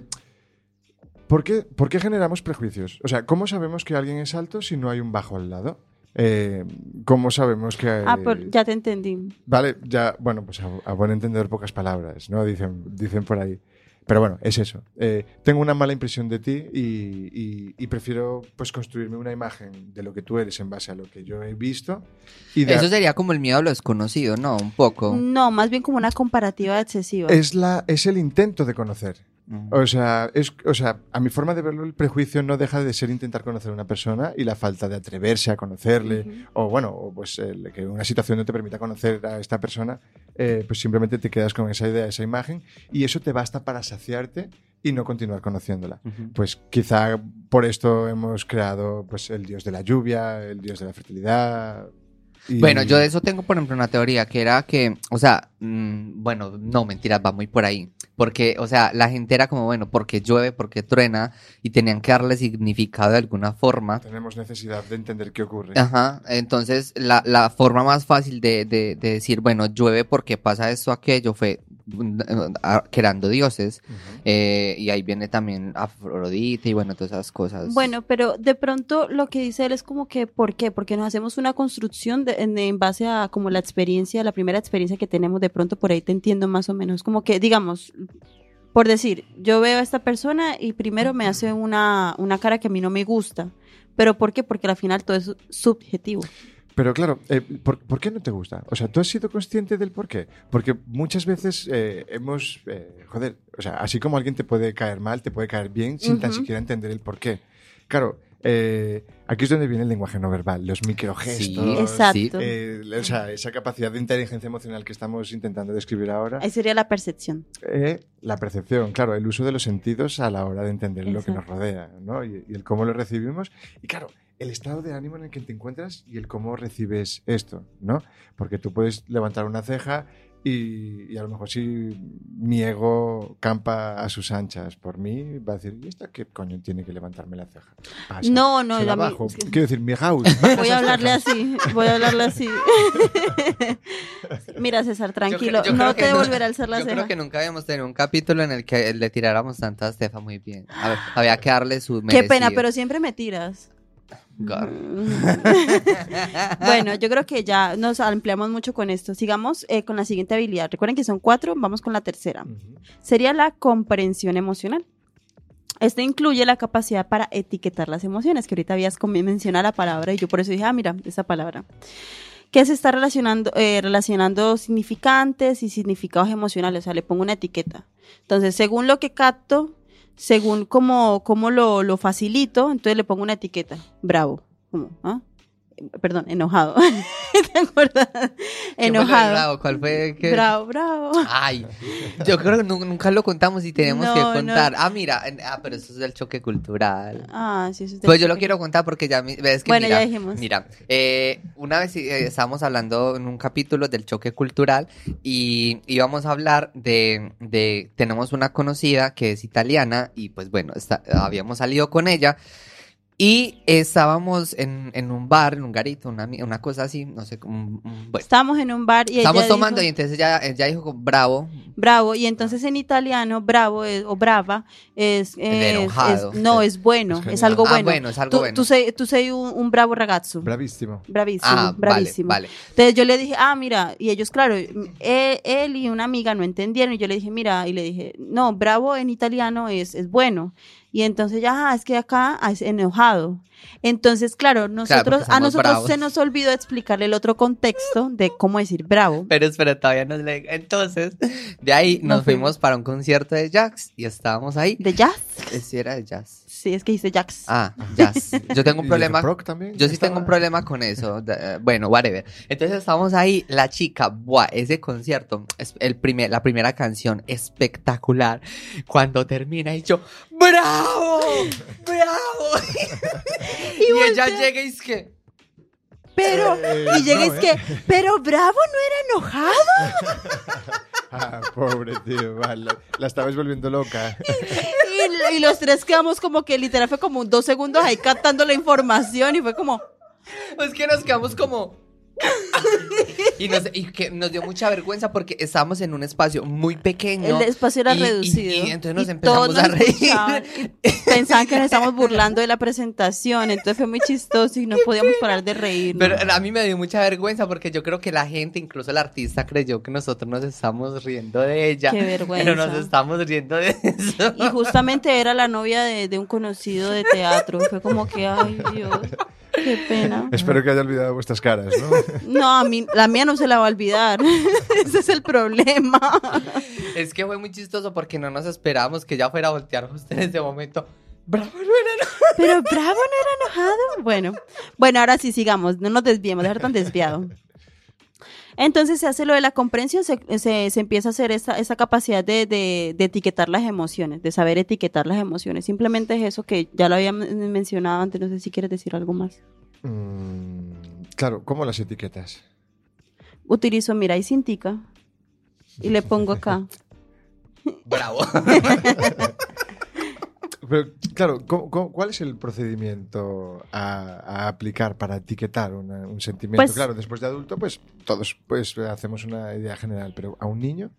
¿por, qué, ¿Por qué generamos prejuicios? O sea, ¿cómo sabemos que alguien es alto si no hay un bajo al lado? Eh, ¿Cómo sabemos que hay... Ah, pues ya te entendí. Vale, ya, bueno, pues a, a, buen entender pocas palabras, ¿no? Dicen, dicen por ahí. Pero bueno, es eso. Eh, tengo una mala impresión de ti y, prefiero pues construirme una imagen de lo que tú eres en base a lo que yo he visto. Y Eso sería como el miedo a lo desconocido, ¿no? Un poco. No, más bien como una comparativa excesiva. Es, la, es el intento de conocer. O sea, es, o sea, a mi forma de verlo, el prejuicio no deja de ser intentar conocer a una persona y la falta de atreverse a conocerle, o bueno, o pues que una situación no te permita conocer a esta persona, eh, pues simplemente te quedas con esa idea, esa imagen, y eso te basta para saciarte y no continuar conociéndola. Pues quizá por esto hemos creado pues el dios de la lluvia, el dios de la fertilidad. Bueno, yo de eso tengo, por ejemplo, una teoría que era que, o sea, mm, bueno, no, mentiras, va muy por ahí. Porque, o sea, la gente era como, bueno, porque llueve, porque truena, y tenían que darle significado de alguna forma. Tenemos necesidad de entender qué ocurre. Ajá, entonces la, la forma más fácil de, de, de decir, bueno, llueve porque pasa esto, aquello, fue creando dioses. Eh, y ahí viene también Afrodita y bueno, todas esas cosas. Bueno, pero de pronto lo que dice él es como que, ¿por qué? Porque nos hacemos una construcción en, base a como la experiencia, la primera experiencia que tenemos, de pronto por ahí te entiendo más o menos. Como que, digamos, por decir, yo veo a esta persona y primero me hace una, una cara que a mí no me gusta. ¿Pero por qué? Porque al final todo es subjetivo. Pero claro, eh, ¿por, qué no te gusta? O sea, ¿tú has sido consciente del por qué? Porque muchas veces eh, hemos, eh, joder, o sea, así como alguien te puede caer mal, te puede caer bien sin tan siquiera entender el por qué. Claro, aquí es donde viene el lenguaje no verbal, los microgestos. Sí, exacto. o sea, esa capacidad de inteligencia emocional que estamos intentando describir ahora. Ahí sería la percepción. la percepción, claro, el uso de los sentidos a la hora de entender lo que nos rodea, ¿no? Y, y el cómo lo recibimos. Y claro, el estado de ánimo en el que te encuentras y el cómo recibes esto, ¿no? Porque tú puedes levantar una ceja y, a lo mejor si mi ego campa a sus anchas por mí, va a decir, ¿y esta qué coño tiene que levantarme la ceja? no, no, la bajo. Quiero decir, mi house. Voy a hablarle así, voy a hablarle así. Mira, César, tranquilo, no te volverá a alzar la ceja. Yo creo que nunca habíamos tenido un capítulo en el que le tiráramos tantas cejas muy bien. A ver, había que darle su merecido. Qué pena, pero siempre me tiras. bueno, yo creo que ya nos ampliamos mucho con esto. Sigamos eh, con la siguiente habilidad. Recuerden que son cuatro, vamos con la tercera. Sería la comprensión emocional. Esto incluye la capacidad para etiquetar las emociones, que ahorita habías mencionado la palabra y yo por eso dije, ah, mira, esa palabra. Que se está relacionando, eh, relacionando significantes y significados emocionales, o sea, le pongo una etiqueta. Entonces, según lo que capto, según cómo, cómo lo, lo facilito, entonces le pongo una etiqueta. Bravo. ¿Cómo? ¿Ah? Perdón, enojado. ¿Te acuerdas? Enojado. bravo? ¿Cuál fue? Bravo, bravo. Ay, yo creo que nunca lo contamos y tenemos que contar. Ah, mira, ah, pero eso es del choque cultural. Ah, sí, eso es Pues yo lo quiero contar porque ya ves que Bueno, ya dijimos. Mira, eh, una vez eh, estábamos hablando en un capítulo del choque cultural y íbamos a hablar de, de tenemos una conocida que es italiana y pues bueno, habíamos salido con ella y estábamos en, en, un bar, en un garito, una, una cosa así, no sé, cómo. bueno. Estábamos en un bar y Estábamos tomando y entonces ella, ella dijo bravo. Bravo, y entonces en italiano, bravo o brava es, no, es bueno, es, algo ah, bueno. bueno, es algo tú, bueno. Tú sei, tú sei un, un, bravo ragazzo. Bravísimo. Bravísimo, ah, bravísimo. Vale, Entonces yo le dije, ah, mira, y ellos, claro, él, él, y una amiga no entendieron y yo le dije, mira, y le dije, no, bravo en italiano es, es bueno. Y entonces ya, ah, es que acá es enojado. Entonces, claro, nosotros, a nosotros se nos olvidó explicarle el otro contexto de cómo decir bravo. Pero espera, todavía no le... Entonces, de ahí nos fuimos para un concierto de jazz y estábamos ahí. ¿De jazz? Sí, era de jazz. Sí, es que dice Jax. Ah, Jax. Yo tengo un problema. Yo sí tengo un problema con eso. bueno, whatever. Entonces estamos ahí, la chica, buah, ese concierto, es el primer, la primera canción espectacular. Cuando termina y yo, ¡Bravo! ¡Bravo! y, ella llega y es que. Pero, eh, y llega y es que, eh. pero Bravo no era enojado. Ah, pobre tío, la, la estabais volviendo loca. Y, los tres quedamos como que literal fue como dos segundos ahí captando la información y fue como... Es que nos quedamos como y, nos, y que nos dio mucha vergüenza porque estábamos en un espacio muy pequeño. El espacio era reducido. Y, entonces nos empezamos a reír. Pensaban que nos estábamos burlando de la presentación. Entonces fue muy chistoso y no podíamos parar de reír. Pero a mí me dio mucha vergüenza porque yo creo que la gente, incluso el artista, creyó que nosotros nos estamos riendo de ella. Qué vergüenza. Pero nos estamos riendo de eso. Y justamente era la novia de, de un conocido de teatro. Fue como que, ay Dios. Qué pena. Espero que haya olvidado vuestras caras, ¿no? No, a mí, la mía no se la va a olvidar. Ese es el problema. Es que fue muy chistoso porque no nos esperábamos que ya fuera a voltear justo en ese momento. Bravo no era enojado. Pero Bravo no era enojado. Bueno, bueno, ahora sí sigamos, no nos desviemos, dejar tan desviado. Entonces se hace lo de la comprensión, se, se, empieza a hacer esa, esa capacidad de, de, etiquetar las emociones, de saber etiquetar las emociones. Simplemente es eso que ya lo había mencionado antes, no sé si quieres decir algo más. Mm, claro, ¿cómo las etiquetas? Utilizo Mira y Cintica. Y le pongo acá. Bravo. Pero, claro, cuál es el procedimiento a, aplicar para etiquetar un sentimiento? Pues claro, después de adulto, pues todos pues, hacemos una idea general, pero a un niño,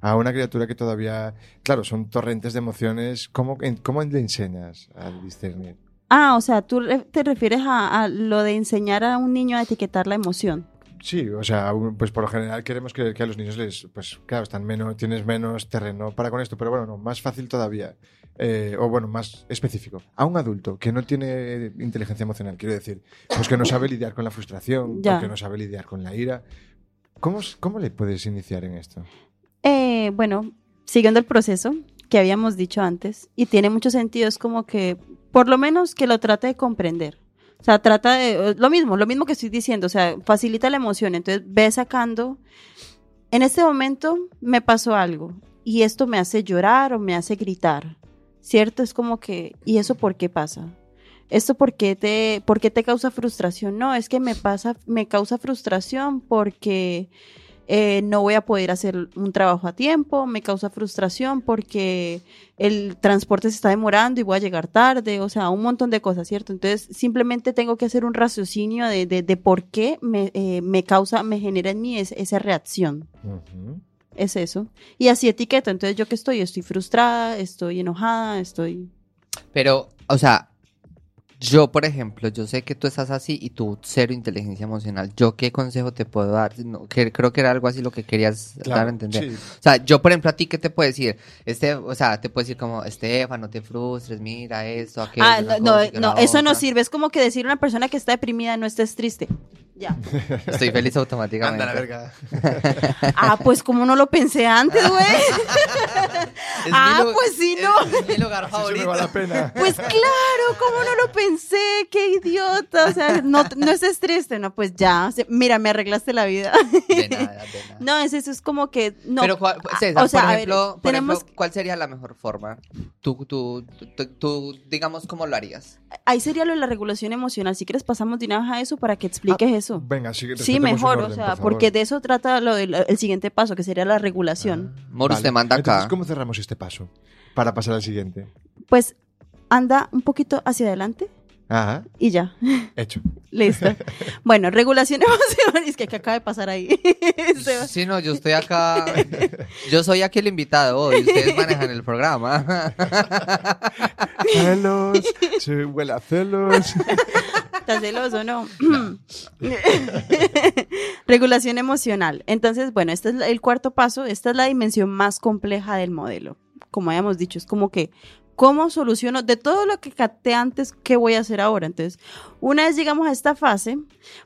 a una criatura que todavía, claro, son torrentes de emociones, ¿cómo, cómo le enseñas a discernir? Ah, o sea, tú te refieres a, lo de enseñar a un niño a etiquetar la emoción. Sí, o sea, pues por lo general queremos que, a los niños les, pues claro, están menos, tienes menos terreno para con esto, pero bueno, no, más fácil todavía, eh, o bueno, más específico. A un adulto que no tiene inteligencia emocional, quiero decir, pues que no sabe lidiar con la frustración, que no sabe lidiar con la ira, ¿cómo, cómo le puedes iniciar en esto? Eh, bueno, siguiendo el proceso que habíamos dicho antes, y tiene mucho sentido, es como que, por lo menos que lo trate de comprender. O sea, trata de, lo mismo, lo mismo que estoy diciendo, o sea, facilita la emoción, entonces ve sacando, en este momento me pasó algo y esto me hace llorar o me hace gritar, ¿cierto? Es como que, ¿y eso por qué pasa? ¿Esto por qué te, por qué te causa frustración? No, es que me pasa, me causa frustración porque eh, no voy a poder hacer un trabajo a tiempo, me causa frustración porque el transporte se está demorando y voy a llegar tarde, o sea, un montón de cosas, ¿cierto? Entonces, simplemente tengo que hacer un raciocinio de, de, por qué me, eh, me, causa, me genera en mí esa reacción. Es eso. Y así etiqueto, entonces yo que estoy, estoy frustrada, estoy enojada, estoy... Pero, o sea, yo, por ejemplo, yo sé que tú estás así y tú cero inteligencia emocional. ¿Yo qué consejo te puedo dar? que, creo que era algo así lo que querías dar a entender. O sea, yo, por ejemplo, a ti, ¿qué te puedo decir? Este, o sea, te puedo decir como, Estefan, no te frustres, mira esto, aquello. Ah, no, no, eso no sirve. Es como que decir a una persona que está deprimida, no estés triste. Ya. Estoy feliz automáticamente. Anda la verga. ah, pues como no lo pensé antes, güey. ah, pues sí, no. Es mi lugar favorito. la pena. Pues claro, como no lo pensé, qué idiota. O sea, no, no estés triste, no, pues ya. mira, me arreglaste la vida. de nada, de nada. No, es eso, es como que. No. Pero, César, o sea, por, ejemplo, ver, tenemos... ¿cuál sería la mejor forma? Tú, tú, tú, tú, digamos, ¿cómo lo harías? Ahí sería lo de la regulación emocional. Si quieres, pasamos de una vez a eso para que expliques ah, eso. Venga, sí, sí mejor, o sea, porque de eso trata lo del, el siguiente paso, que sería la regulación. Ah, te manda acá. ¿cómo cerramos este paso para pasar al siguiente? Pues anda un poquito hacia adelante. Ajá. Y ya. Hecho. Listo. Bueno, regulación emocional. Es que acaba de pasar ahí. sí, no, yo estoy acá. Yo soy aquí el invitado hoy. Ustedes manejan el programa. celos. Se huele a celos. ¿Estás celoso no? regulación emocional. Entonces, bueno, este es el cuarto paso. Esta es la dimensión más compleja del modelo. Como habíamos dicho, es como que ¿Cómo soluciono de todo lo que capté antes, qué voy a hacer ahora? Entonces, una vez llegamos a esta fase,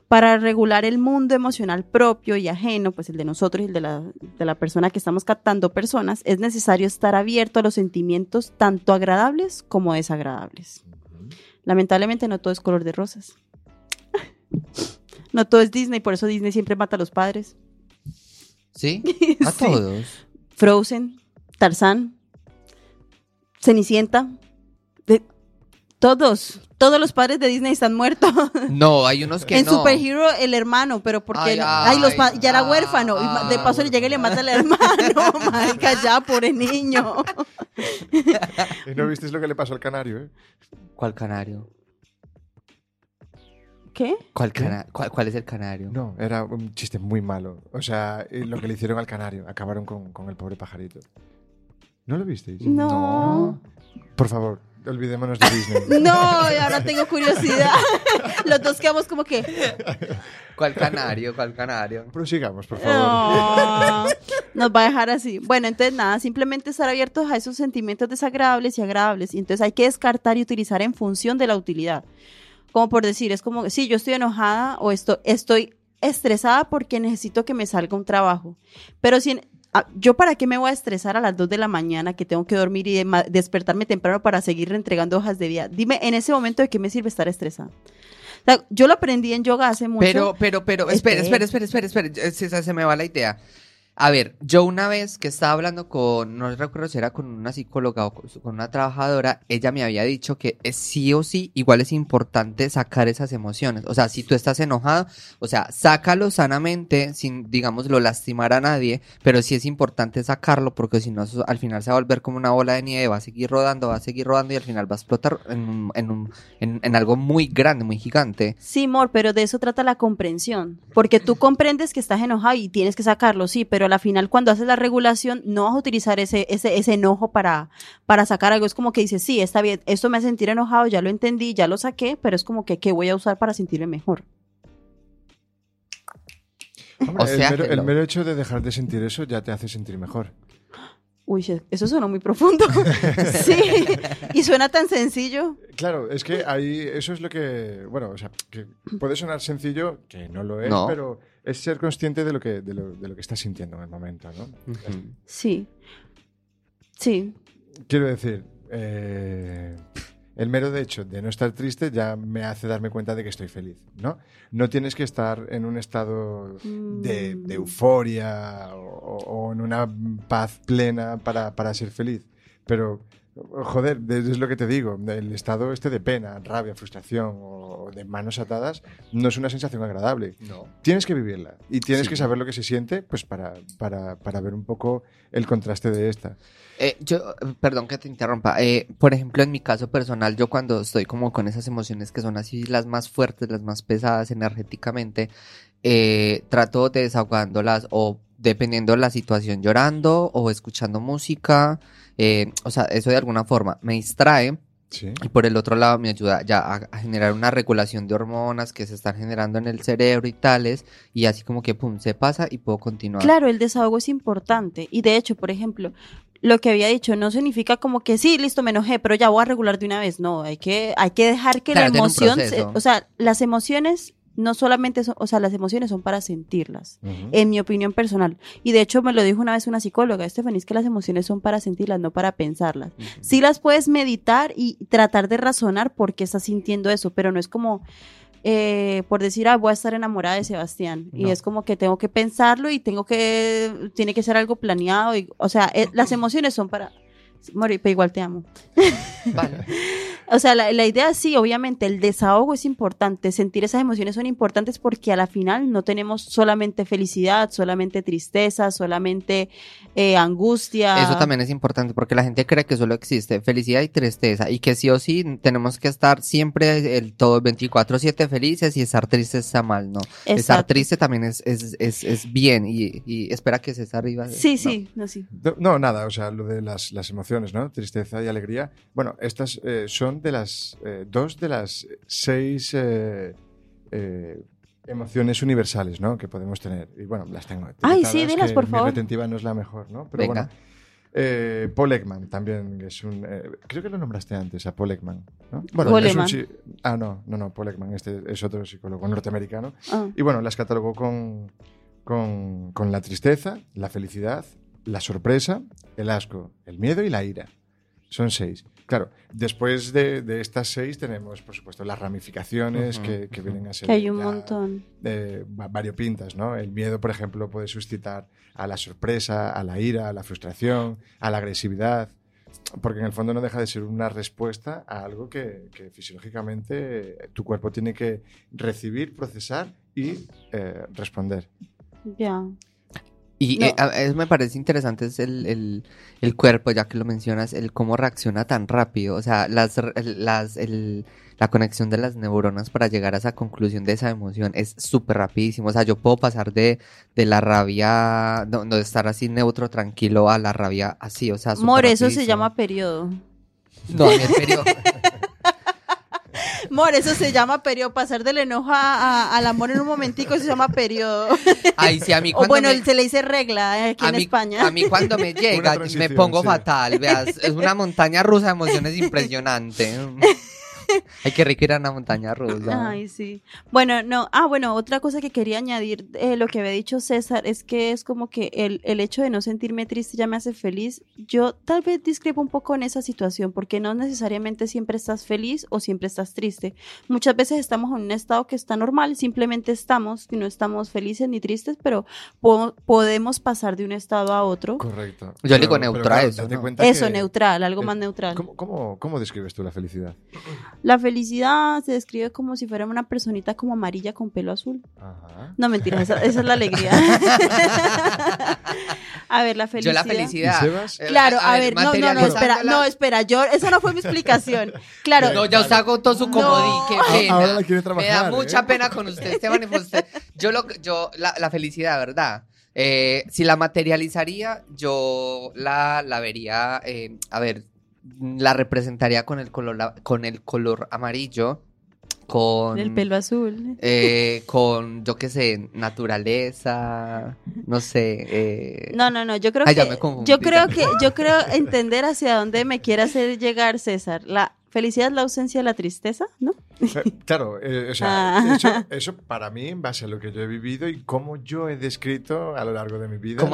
para regular el mundo emocional propio y ajeno, pues el de nosotros y el de la, de la persona que estamos captando personas, es necesario estar abierto a los sentimientos tanto agradables como desagradables. Lamentablemente no todo es color de rosas. no todo es Disney, por eso Disney siempre mata a los padres. ¿Sí? A todos. Frozen, Tarzán, Cenicienta. De, todos, todos los padres de Disney están muertos. No, hay unos que en no. En Superhero el hermano, pero porque ay, los ya era huérfano y de paso le llega y le mata al hermano. Marica, ya, pobre niño. ¿Y no viste lo que le pasó al canario, eh? ¿Cuál canario? ¿Qué? ¿Cuál, ¿Cuál, es el canario? No, era un chiste muy malo. O sea, lo que le hicieron al canario. Acabaron con, con el pobre pajarito. ¿No lo visteis? No. Por favor, olvidémonos de Disney. No, ahora tengo curiosidad. Los dos quedamos como que. ¿Cuál canario? ¿Cuál canario? Prosigamos, por favor. No, nos va a dejar así. Bueno, entonces nada, simplemente estar abiertos a esos sentimientos desagradables y agradables. Y entonces hay que descartar y utilizar en función de la utilidad. Como por decir, es como, sí, yo estoy enojada o estoy, estoy estresada porque necesito que me salga un trabajo. Pero si ¿Yo para qué me voy a estresar a las 2 de la mañana que tengo que dormir y despertarme temprano para seguir entregando hojas de vida? Dime, en ese momento, ¿de qué me sirve estar estresada? yo lo aprendí en yoga hace mucho. Pero, pero, pero, espera, espera, espera, espera, espera, se, se me va la idea. A ver, yo una vez que estaba hablando con, no recuerdo si era con una psicóloga o con una trabajadora, ella me había dicho que es sí o sí, igual es importante sacar esas emociones. O sea, si tú estás enojado, o sea, sácalo sanamente, sin, digamos, lo lastimar a nadie, pero sí es importante sacarlo porque si no, al final se va a volver como una bola de nieve, va a seguir rodando, va a seguir rodando y al final va a explotar en, en, un, en, en algo muy grande, muy gigante. Sí, amor, pero de eso trata la comprensión, porque tú comprendes que estás enojado y tienes que sacarlo, sí, pero a la final cuando haces la regulación no vas a utilizar ese, ese, ese enojo para, para sacar algo. Es como que dices, sí, está bien, esto me hace sentir enojado, ya lo entendí, ya lo saqué, pero es como que, ¿qué voy a usar para sentirme mejor? o sea, el, mero, el mero hecho de dejar de sentir eso ya te hace sentir mejor. Uy, eso suena muy profundo. sí, y suena tan sencillo. Claro, es que ahí eso es lo que, bueno, o sea, que puede sonar sencillo, que no lo es, pero es ser consciente de lo que, de lo, de lo que estás sintiendo en el momento, ¿no? Sí. Sí. Quiero decir, eh, el mero de hecho de no estar triste ya me hace darme cuenta de que estoy feliz, ¿no? No tienes que estar en un estado de, mm. euforia o, en una paz plena para, para ser feliz, pero Joder, es lo que te digo, el estado este de pena, rabia, frustración o de manos atadas no es una sensación agradable. No. Tienes que vivirla y tienes que saber lo que se siente pues para, para, para ver un poco el contraste de esta. Eh, yo, perdón que te interrumpa. Eh, por ejemplo, en mi caso personal, yo cuando estoy como con esas emociones que son así las más fuertes, las más pesadas energéticamente, eh, trato de desahogándolas o dependiendo de la situación llorando o escuchando música. Eh, o sea, eso de alguna forma me distrae. Y por el otro lado me ayuda ya a, generar una regulación de hormonas que se están generando en el cerebro y tales, y así como que pum, se pasa y puedo continuar. Claro, el desahogo es importante. Y de hecho, por ejemplo, lo que había dicho no significa como que sí, listo, me enojé, pero ya voy a regular de una vez. No, hay que, hay que dejar que la emoción, o sea, las emociones no solamente son, o sea, las emociones son para sentirlas, en mi opinión personal. Y de hecho me lo dijo una vez una psicóloga, Stephanie, es que las emociones son para sentirlas, no para pensarlas. Sí las puedes meditar y tratar de razonar por qué estás sintiendo eso, pero no es como, eh, por decir, ah, voy a estar enamorada de Sebastián. Y es como que tengo que pensarlo y tengo que, tiene que ser algo planeado. Y, o sea, eh, las emociones son para, Mori, pero igual te amo. Vale. O sea, la, idea sí, obviamente, el desahogo es importante, sentir esas emociones son importantes porque a la final no tenemos solamente felicidad, solamente tristeza, solamente eh, angustia. Eso también es importante porque la gente cree que solo existe felicidad y tristeza y que sí o sí tenemos que estar siempre el todo 24/7 felices y estar triste está mal, ¿no? Estar triste también es, es, es, bien y, espera que se esté arriba. Sí, sí, no, sí. No, nada, o sea, lo de las, las emociones, ¿no? Tristeza y alegría. Bueno, estas eh, son de las eh, dos de las seis eh, eh, emociones universales, ¿no? Que podemos tener. Y bueno, las tengo. Ay, sí, dilas, por favor. Mi retentiva no es la mejor, ¿no? Pero bueno. Paul Ekman también es un. creo que lo nombraste antes, a Paul Ekman. ¿no? Bueno, Paul Ekman. ah, no, no, no, Paul Ekman, este es otro psicólogo norteamericano. Ah. Y bueno, las catalogó con, con, con la tristeza, la felicidad, la sorpresa, el asco, el miedo y la ira. Son seis. Claro, después de, estas seis tenemos, por supuesto, las ramificaciones que, vienen a ser. Que hay un montón. Eh, variopintas, ¿no? El miedo, por ejemplo, puede suscitar a la sorpresa, a la ira, a la frustración, a la agresividad. Porque en el fondo no deja de ser una respuesta a algo que, fisiológicamente tu cuerpo tiene que recibir, procesar y eh, responder. Ya. Y eh, me parece interesante es el, el, cuerpo, ya que lo mencionas, el cómo reacciona tan rápido. O sea, las, las, el, la conexión de las neuronas para llegar a esa conclusión de esa emoción es súper rapidísimo. O sea, yo puedo pasar de, de la rabia, no, de estar así neutro, tranquilo, a la rabia así. O sea, More, eso se llama periodo. No, el periodo. Amor, eso se llama periodo. Pasar del enojo al amor en un momentico se llama periodo. Ay, sí, a mí cuando O bueno, se le dice regla aquí en España. A mí cuando me llega, me pongo fatal, veas. Es una montaña rusa de emociones impresionante. Hay que rico ir a una montaña rusa. Ay, sí. Bueno, no. Ah, bueno, otra cosa que quería añadir, eh, lo que había dicho César, es que es como que el, el hecho de no sentirme triste ya me hace feliz. Yo tal vez discrepo un poco en esa situación, porque no necesariamente siempre estás feliz o siempre estás triste. Muchas veces estamos en un estado que está normal, simplemente estamos, y no estamos felices ni tristes, pero podemos pasar de un estado a otro. Correcto. Yo digo neutral eso. Eso, neutral, algo más neutral. ¿cómo, cómo, cómo describes tú la felicidad? La felicidad se describe como si fuera una personita como amarilla con pelo azul. No, mentira, esa, es la alegría. a ver, la felicidad. Yo la felicidad. Eh, claro, a, ver, no, no, no, espera, no, espera, yo, esa no fue mi explicación. Claro. No, ya os hago todo su comodín, qué pena. Ahora la quiere trabajar. Me da mucha ¿eh? pena con usted, Esteban y usted. Yo, lo, yo la, la felicidad, ¿verdad? Eh, si la materializaría, yo la, la vería, eh, a ver, la representaría con el color, con el color amarillo, con... El pelo azul. Eh, con, yo qué sé, naturaleza, no sé. Eh... No, no, no, yo creo que... yo creo que, yo creo entender hacia dónde me quiere hacer llegar César. La felicidad es la ausencia de la tristeza, ¿no? Eh, claro, eh, o sea, ah. eso, para mí, en base a lo que yo he vivido y cómo yo he descrito a lo largo de mi vida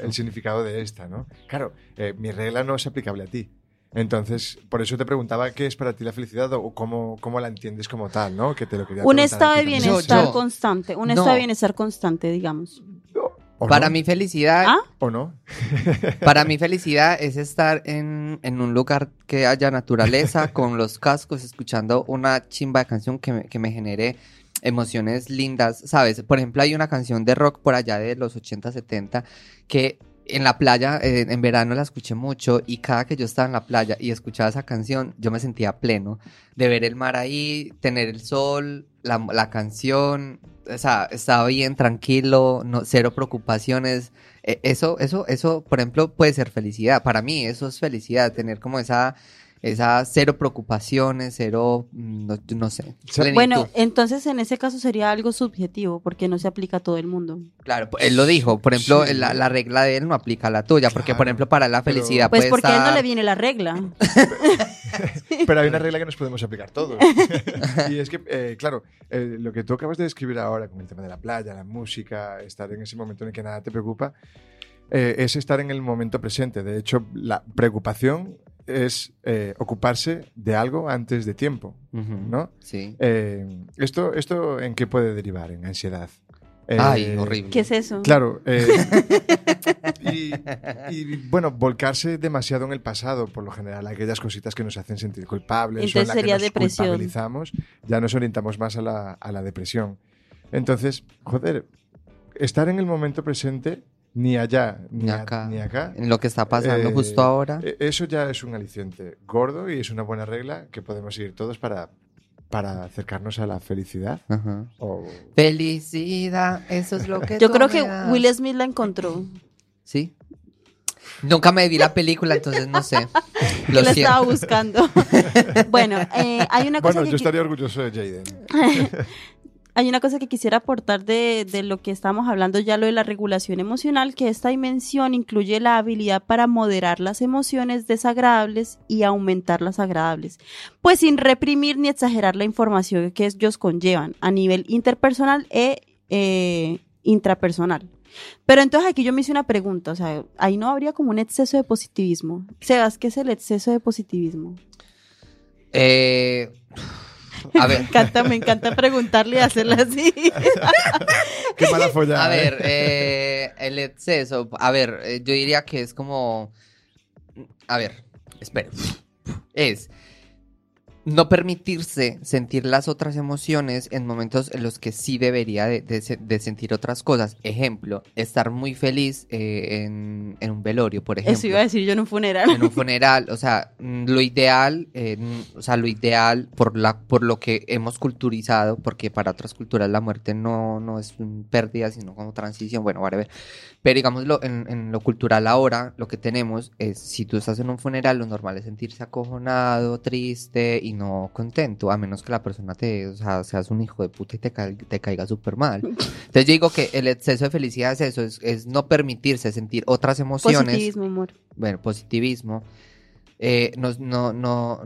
el significado de esta, ¿no? Claro, mi regla no es aplicable a ti. Entonces, por eso te preguntaba qué es para ti la felicidad o cómo, cómo la entiendes como tal, ¿no? Que te lo un estado de bienestar constante, un estado de bienestar constante, digamos. Para mi felicidad. ¿Ah? ¿O no? para mi felicidad es estar en, en, un lugar que haya naturaleza, con los cascos, escuchando una chimba de canción que me, que me genere emociones lindas, ¿sabes? Por ejemplo, hay una canción de rock por allá de los 80, 70 que en la playa, eh, en verano la escuché mucho y cada que yo estaba en la playa y escuchaba esa canción, yo me sentía pleno de ver el mar ahí, tener el sol, la, la canción, o sea, estaba bien, tranquilo, no, cero preocupaciones. E, eso, eso, eso, por ejemplo, puede ser felicidad. Para mí eso es felicidad, tener como esa esa cero preocupaciones, cero, mm, no, sé. Bueno, entonces en ese caso sería algo subjetivo, porque no se aplica a todo el mundo. Claro, él lo dijo, por ejemplo, la, regla de él no aplica a la tuya, porque por ejemplo para la felicidad... pues porque a él no le viene la regla. pero hay una regla que nos podemos aplicar todos. y es que, eh, claro, eh, lo que tú acabas de describir ahora con el tema de la playa, la música, estar en ese momento en el que nada te preocupa, eh, es estar en el momento presente. De hecho, la preocupación es eh, ocuparse de algo antes de tiempo, ¿no? Sí. Eh, esto, ¿Esto en qué puede derivar? En ansiedad. Ay, eh, horrible. ¿Qué es eso? Claro. y, bueno, volcarse demasiado en el pasado, por lo general, aquellas cositas que nos hacen sentir culpables Entonces o en sería que nos depresión. culpabilizamos, ya nos orientamos más a la, a la depresión. Entonces, joder, estar en el momento presente ni allá ni, acá, ni acá. En lo que está pasando justo eh, ahora. E, eso ya es un aliciente gordo y es una buena regla que podemos seguir todos para, para acercarnos a la felicidad. Felicidad, eso es lo que... Yo creo que Will Smith la encontró. ¿Sí? Nunca me vi la película, entonces no sé. Lo la estaba buscando. bueno, eh, hay una cosa Bueno, yo estaría orgulloso de Jaden. Hay una cosa que quisiera aportar de, de, lo que estamos hablando ya, lo de la regulación emocional, que esta dimensión incluye la habilidad para moderar las emociones desagradables y aumentar las agradables, pues sin reprimir ni exagerar la información que ellos conllevan a nivel interpersonal e eh, intrapersonal. Pero entonces aquí yo me hice una pregunta, o sea, ahí no habría como un exceso de positivismo. Sebas, ¿qué es el exceso de positivismo? Eh a ver. me encanta, me encanta preguntarle y hacerlo así. Qué mala follada. A ver, eh, el exceso. A ver, eh, yo diría que es como. A ver, espera. Es no permitirse sentir las otras emociones en momentos en los que sí debería de, sentir otras cosas. Ejemplo, estar muy feliz eh, en, un velorio, por ejemplo. Eso iba a decir yo en un funeral. En un funeral, o sea, mm, lo ideal, eh, o sea, lo ideal por, la, por lo que hemos culturizado, porque para otras culturas la muerte no, no es pérdida, sino como transición, bueno, ver. Pero digámoslo, en, en lo cultural ahora, lo que tenemos es, si tú estás en un funeral, lo normal es sentirse acojonado, triste y no contento, a menos que la persona te, o sea, seas un hijo de puta y te, te caiga súper mal. Entonces yo digo que el exceso de felicidad es eso, es, no permitirse sentir otras emociones. Positivismo, amor. Bueno, positivismo. Eh, no, no, no,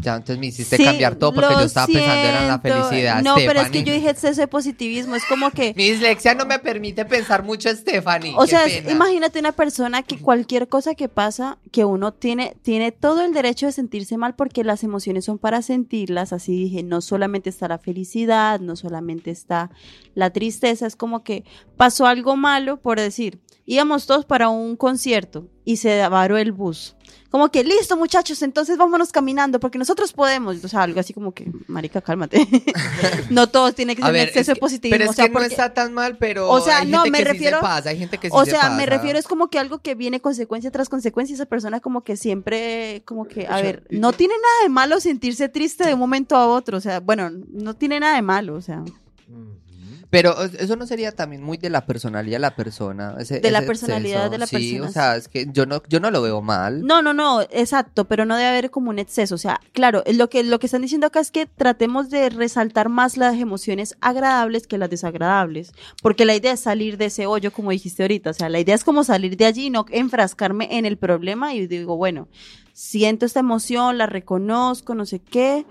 ya entonces me hiciste cambiar todo porque yo estaba pensando en la felicidad. No, pero es que yo dije exceso de positivismo, es como que... Mi dislexia no me permite pensar mucho, Stephanie. O sea, imagínate una persona que cualquier cosa que pasa, que uno tiene, tiene todo el derecho de sentirse mal porque las emociones son para sentirlas, así dije, no solamente está la felicidad, no solamente está la tristeza, es como que pasó algo malo, por decir, íbamos todos para un concierto y se varó el bus. Como que, listo muchachos, entonces vámonos caminando porque nosotros podemos. O sea, algo así como que, marica, cálmate. no todos tienen que ser exceso de positivismo. Pero es o sea, que no está tan mal, pero o sea, hay no, gente me que refiero, sí se pasa, hay gente que sí O sea, me refiero, es como que algo que viene consecuencia tras consecuencia. Esa persona como que siempre, como que, a ver, no tiene nada de malo sentirse triste de un momento a otro. O sea, bueno, no tiene nada de malo, o sea. Mm. Pero eso no sería también muy de la personalidad de la persona. de la personalidad de la persona. Sí, o sea, es que yo no, yo no lo veo mal. No, no, no, exacto, pero no debe haber como un exceso. O sea, claro, lo que, lo que están diciendo acá es que tratemos de resaltar más las emociones agradables que las desagradables. Porque la idea es salir de ese hoyo, como dijiste ahorita. O sea, la idea es como salir de allí y no enfrascarme en el problema y digo, bueno, siento esta emoción, la reconozco, no sé qué,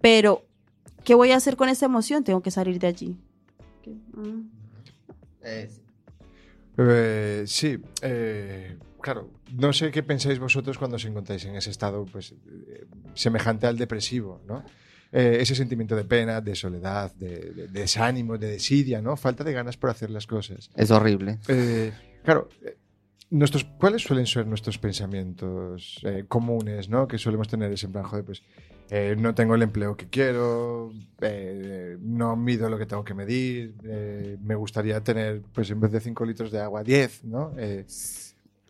pero ¿qué voy a hacer con esta emoción? Tengo que salir de allí. Eh, sí, eh, claro, no sé qué pensáis vosotros cuando os encontráis en ese estado pues, eh, semejante al depresivo, ¿no? ese sentimiento de pena, de soledad, de, desánimo, de desidia, ¿no? Falta de ganas por hacer las cosas. Es horrible. claro, nuestros, ¿cuáles suelen ser nuestros pensamientos comunes, ¿no? Que solemos tener ese plan, joder, pues eh, no tengo el empleo que quiero, eh, no mido lo que tengo que medir, eh, me gustaría tener, pues en vez de 5 litros de agua, 10, ¿no?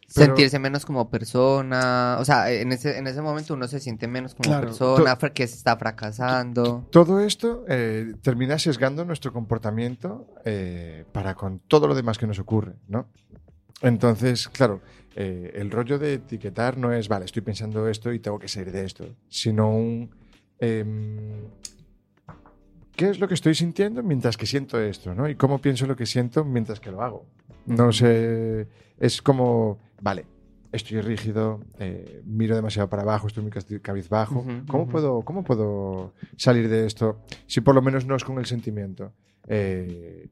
Sentirse menos como persona, o sea, en ese, en ese momento uno se siente menos como persona, que se está fracasando. Todo esto termina sesgando nuestro comportamiento para con todo lo demás que nos ocurre, ¿no? Entonces, claro, eh, el rollo de etiquetar no es, vale, estoy pensando esto y tengo que salir de esto, sino un... Em, ¿Qué es lo que estoy sintiendo mientras que siento esto? ¿no? Y cómo pienso lo que siento mientras que lo hago. No sé, es como, vale, estoy rígido, eh, miro demasiado para abajo, estoy muy cabizbajo. ¿Cómo, puedo, ¿Cómo puedo salir de esto si por lo menos no es con el sentimiento? Eh,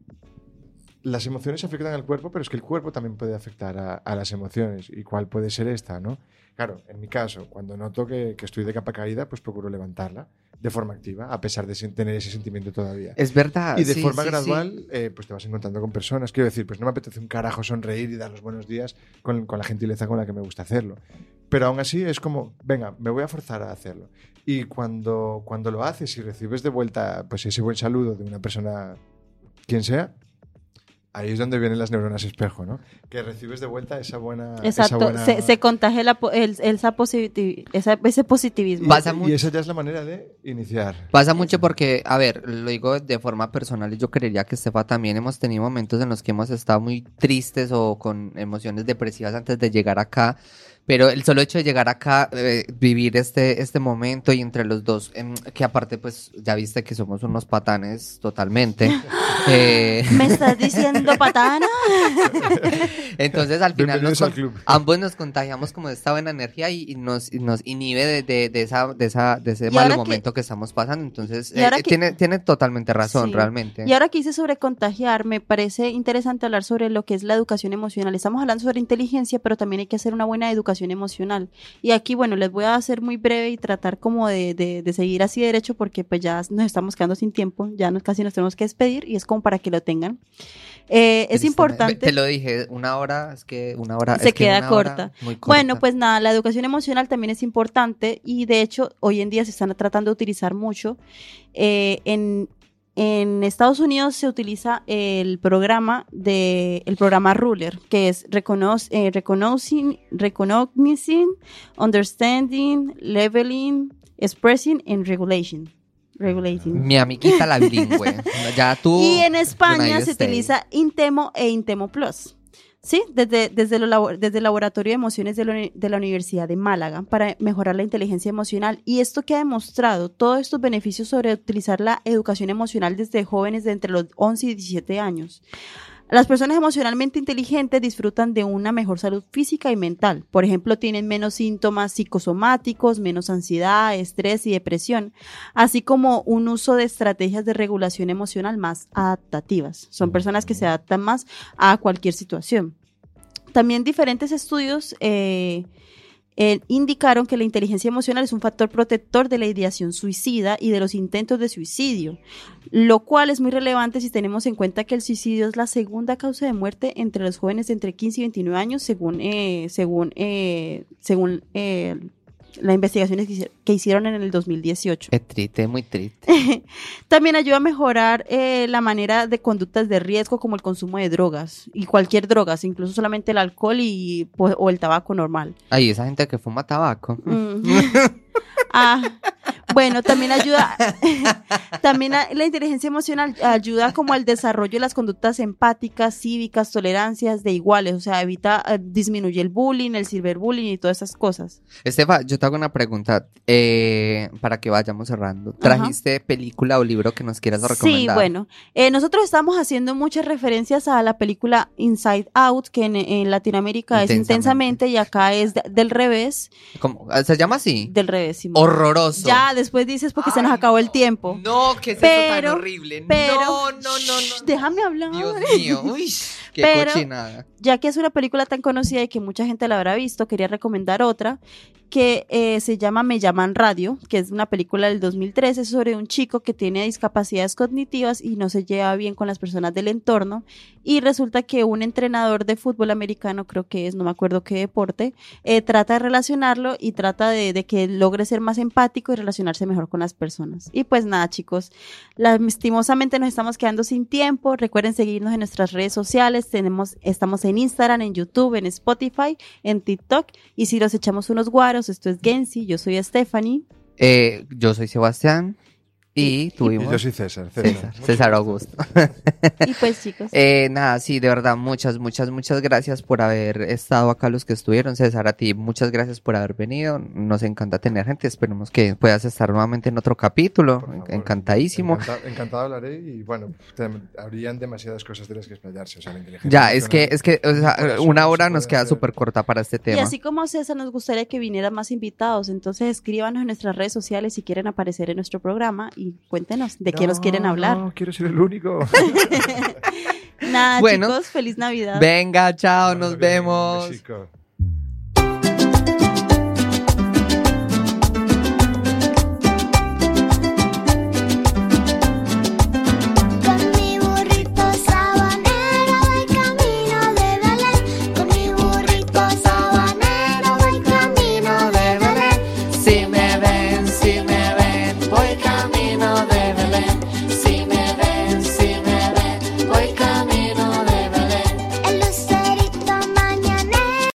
las emociones afectan al cuerpo, pero es que el cuerpo también puede afectar a, las emociones. ¿Y cuál puede ser esta, no? Claro, en mi caso, cuando noto que, estoy de capa caída, pues procuro levantarla de forma activa, a pesar de tener ese sentimiento todavía. Es verdad. Y de forma gradual, eh, pues te vas encontrando con personas. Quiero decir, pues no me apetece un carajo sonreír y dar los buenos días con, con la gentileza con la que me gusta hacerlo. Pero aún así es como, venga, me voy a forzar a hacerlo. Y cuando, cuando lo haces y recibes de vuelta pues ese buen saludo de una persona, quien sea, Ahí es donde vienen las neuronas espejo, ¿no? Que recibes de vuelta esa buena... Exacto, Se, contagia el, esa ese positivismo. y, esa ya es la manera de iniciar. Pasa mucho porque, a ver, lo digo de forma personal y yo creería que Estefa también hemos tenido momentos en los que hemos estado muy tristes o con emociones depresivas antes de llegar acá. Pero el solo hecho de llegar acá, eh, vivir este, este momento y entre los dos, em, que aparte pues ya viste que somos unos patanes totalmente. Eh, ¿Me estás diciendo patana? Entonces al final ambos nos contagiamos como de esta buena energía y, nos, nos inhibe de, de, esa, de, esa, de ese mal momento que, estamos pasando. Entonces eh, tiene, tiene totalmente razón realmente. Y ahora que hice sobre contagiar, me parece interesante hablar sobre lo que es la educación emocional. Estamos hablando sobre inteligencia, pero también hay que hacer una buena educación emocional. Y aquí, bueno, les voy a hacer muy breve y tratar como de, de, seguir así derecho porque pues ya nos estamos quedando sin tiempo, ya nos, casi nos tenemos que despedir y es como para que lo tengan. Eh, es importante. Te lo dije, una hora, es que una hora. Se queda corta. Bueno, pues nada, la educación emocional también es importante y de hecho hoy en día se están tratando de utilizar mucho eh, en, en Estados Unidos se utiliza el programa de el programa Ruler, que es eh, recognizing, understanding, leveling, expressing and regulation. Regulating. Mi amiguita la bilingüe. ya tú. Y en España se utiliza Intemo e Intemo Plus. Sí, desde, desde, desde el Laboratorio de Emociones de, la Universidad de Málaga para mejorar la inteligencia emocional. Y esto que ha demostrado todos estos beneficios sobre utilizar la educación emocional desde jóvenes de entre los 11 y 17 años. Las personas emocionalmente inteligentes disfrutan de una mejor salud física y mental. Por ejemplo, tienen menos síntomas psicosomáticos, menos ansiedad, estrés y depresión, así como un uso de estrategias de regulación emocional más adaptativas. Son personas que se adaptan más a cualquier situación. También diferentes estudios eh, eh, indicaron que la inteligencia emocional es un factor protector de la ideación suicida y de los intentos de suicidio, lo cual es muy relevante si tenemos en cuenta que el suicidio es la segunda causa de muerte entre los jóvenes entre 15 y 29 años, según, eh, según, eh, según las investigaciones que hicieron en el 2018. Es triste, muy triste. También ayuda a mejorar eh, la manera de conductas de riesgo como el consumo de drogas y cualquier droga, incluso solamente el alcohol y, pues, o el tabaco normal. Ay, esa gente que fuma tabaco. Mm. ah, bueno, también ayuda, también la inteligencia emocional ayuda como al desarrollo de las conductas empáticas, cívicas, tolerancias de iguales, o sea, evita, eh, disminuye el bullying, el ciberbullying y todas esas cosas. Estefa, yo te hago una pregunta eh, para que vayamos cerrando. ¿Trajiste película o libro que nos quieras recomendar? Sí, bueno, eh, nosotros estamos haciendo muchas referencias a la película Inside Out, que en, Latinoamérica es intensamente y acá es del revés. ¿Cómo? ¿Se llama así? Del revés, sí. Horroroso. Ya, después dices porque se nos acabó el tiempo. No, que es pero, eso tan horrible. Pero, no, no, no, no. Déjame hablar. Dios mío. Uy, qué pero, cochinada. Ya que es una película tan conocida y que mucha gente la habrá visto, quería recomendar otra que eh, se llama Me llaman radio, que es una película del 2013 sobre un chico que tiene discapacidades cognitivas y no se lleva bien con las personas del entorno y resulta que un entrenador de fútbol americano, creo que es, no me acuerdo qué deporte, eh, trata de relacionarlo y trata de, de, que logre ser más empático y relacionarse mejor con las personas. Y pues nada, chicos, lastimosamente nos estamos quedando sin tiempo. Recuerden seguirnos en nuestras redes sociales. Tenemos, estamos en Instagram, en YouTube, en Spotify, en TikTok. Y si los echamos unos guaros, esto es Gensi, yo soy Stephanie. Eh, yo soy Sebastián. Y tuvimos. yo soy César. César, Augusto. y pues, chicos. Eh, nada, sí, de verdad, muchas, muchas, muchas gracias por haber estado acá, los que estuvieron. César, a ti, muchas gracias por haber venido. Nos encanta tener gente. Esperemos que puedas estar nuevamente en otro capítulo. Encantadísimo. encantado hablaré y bueno, habrían demasiadas cosas de las que explayarse. O sea, la ya, es que, es que una hora nos queda súper corta para este tema. Y así como César, nos gustaría que vinieran más invitados. Entonces, escríbanos en nuestras redes sociales si quieren aparecer en nuestro programa y cuéntenos de qué nos quieren hablar. No, quiero ser el único. Nada, chicos, feliz Navidad. Venga, chao, nos vemos.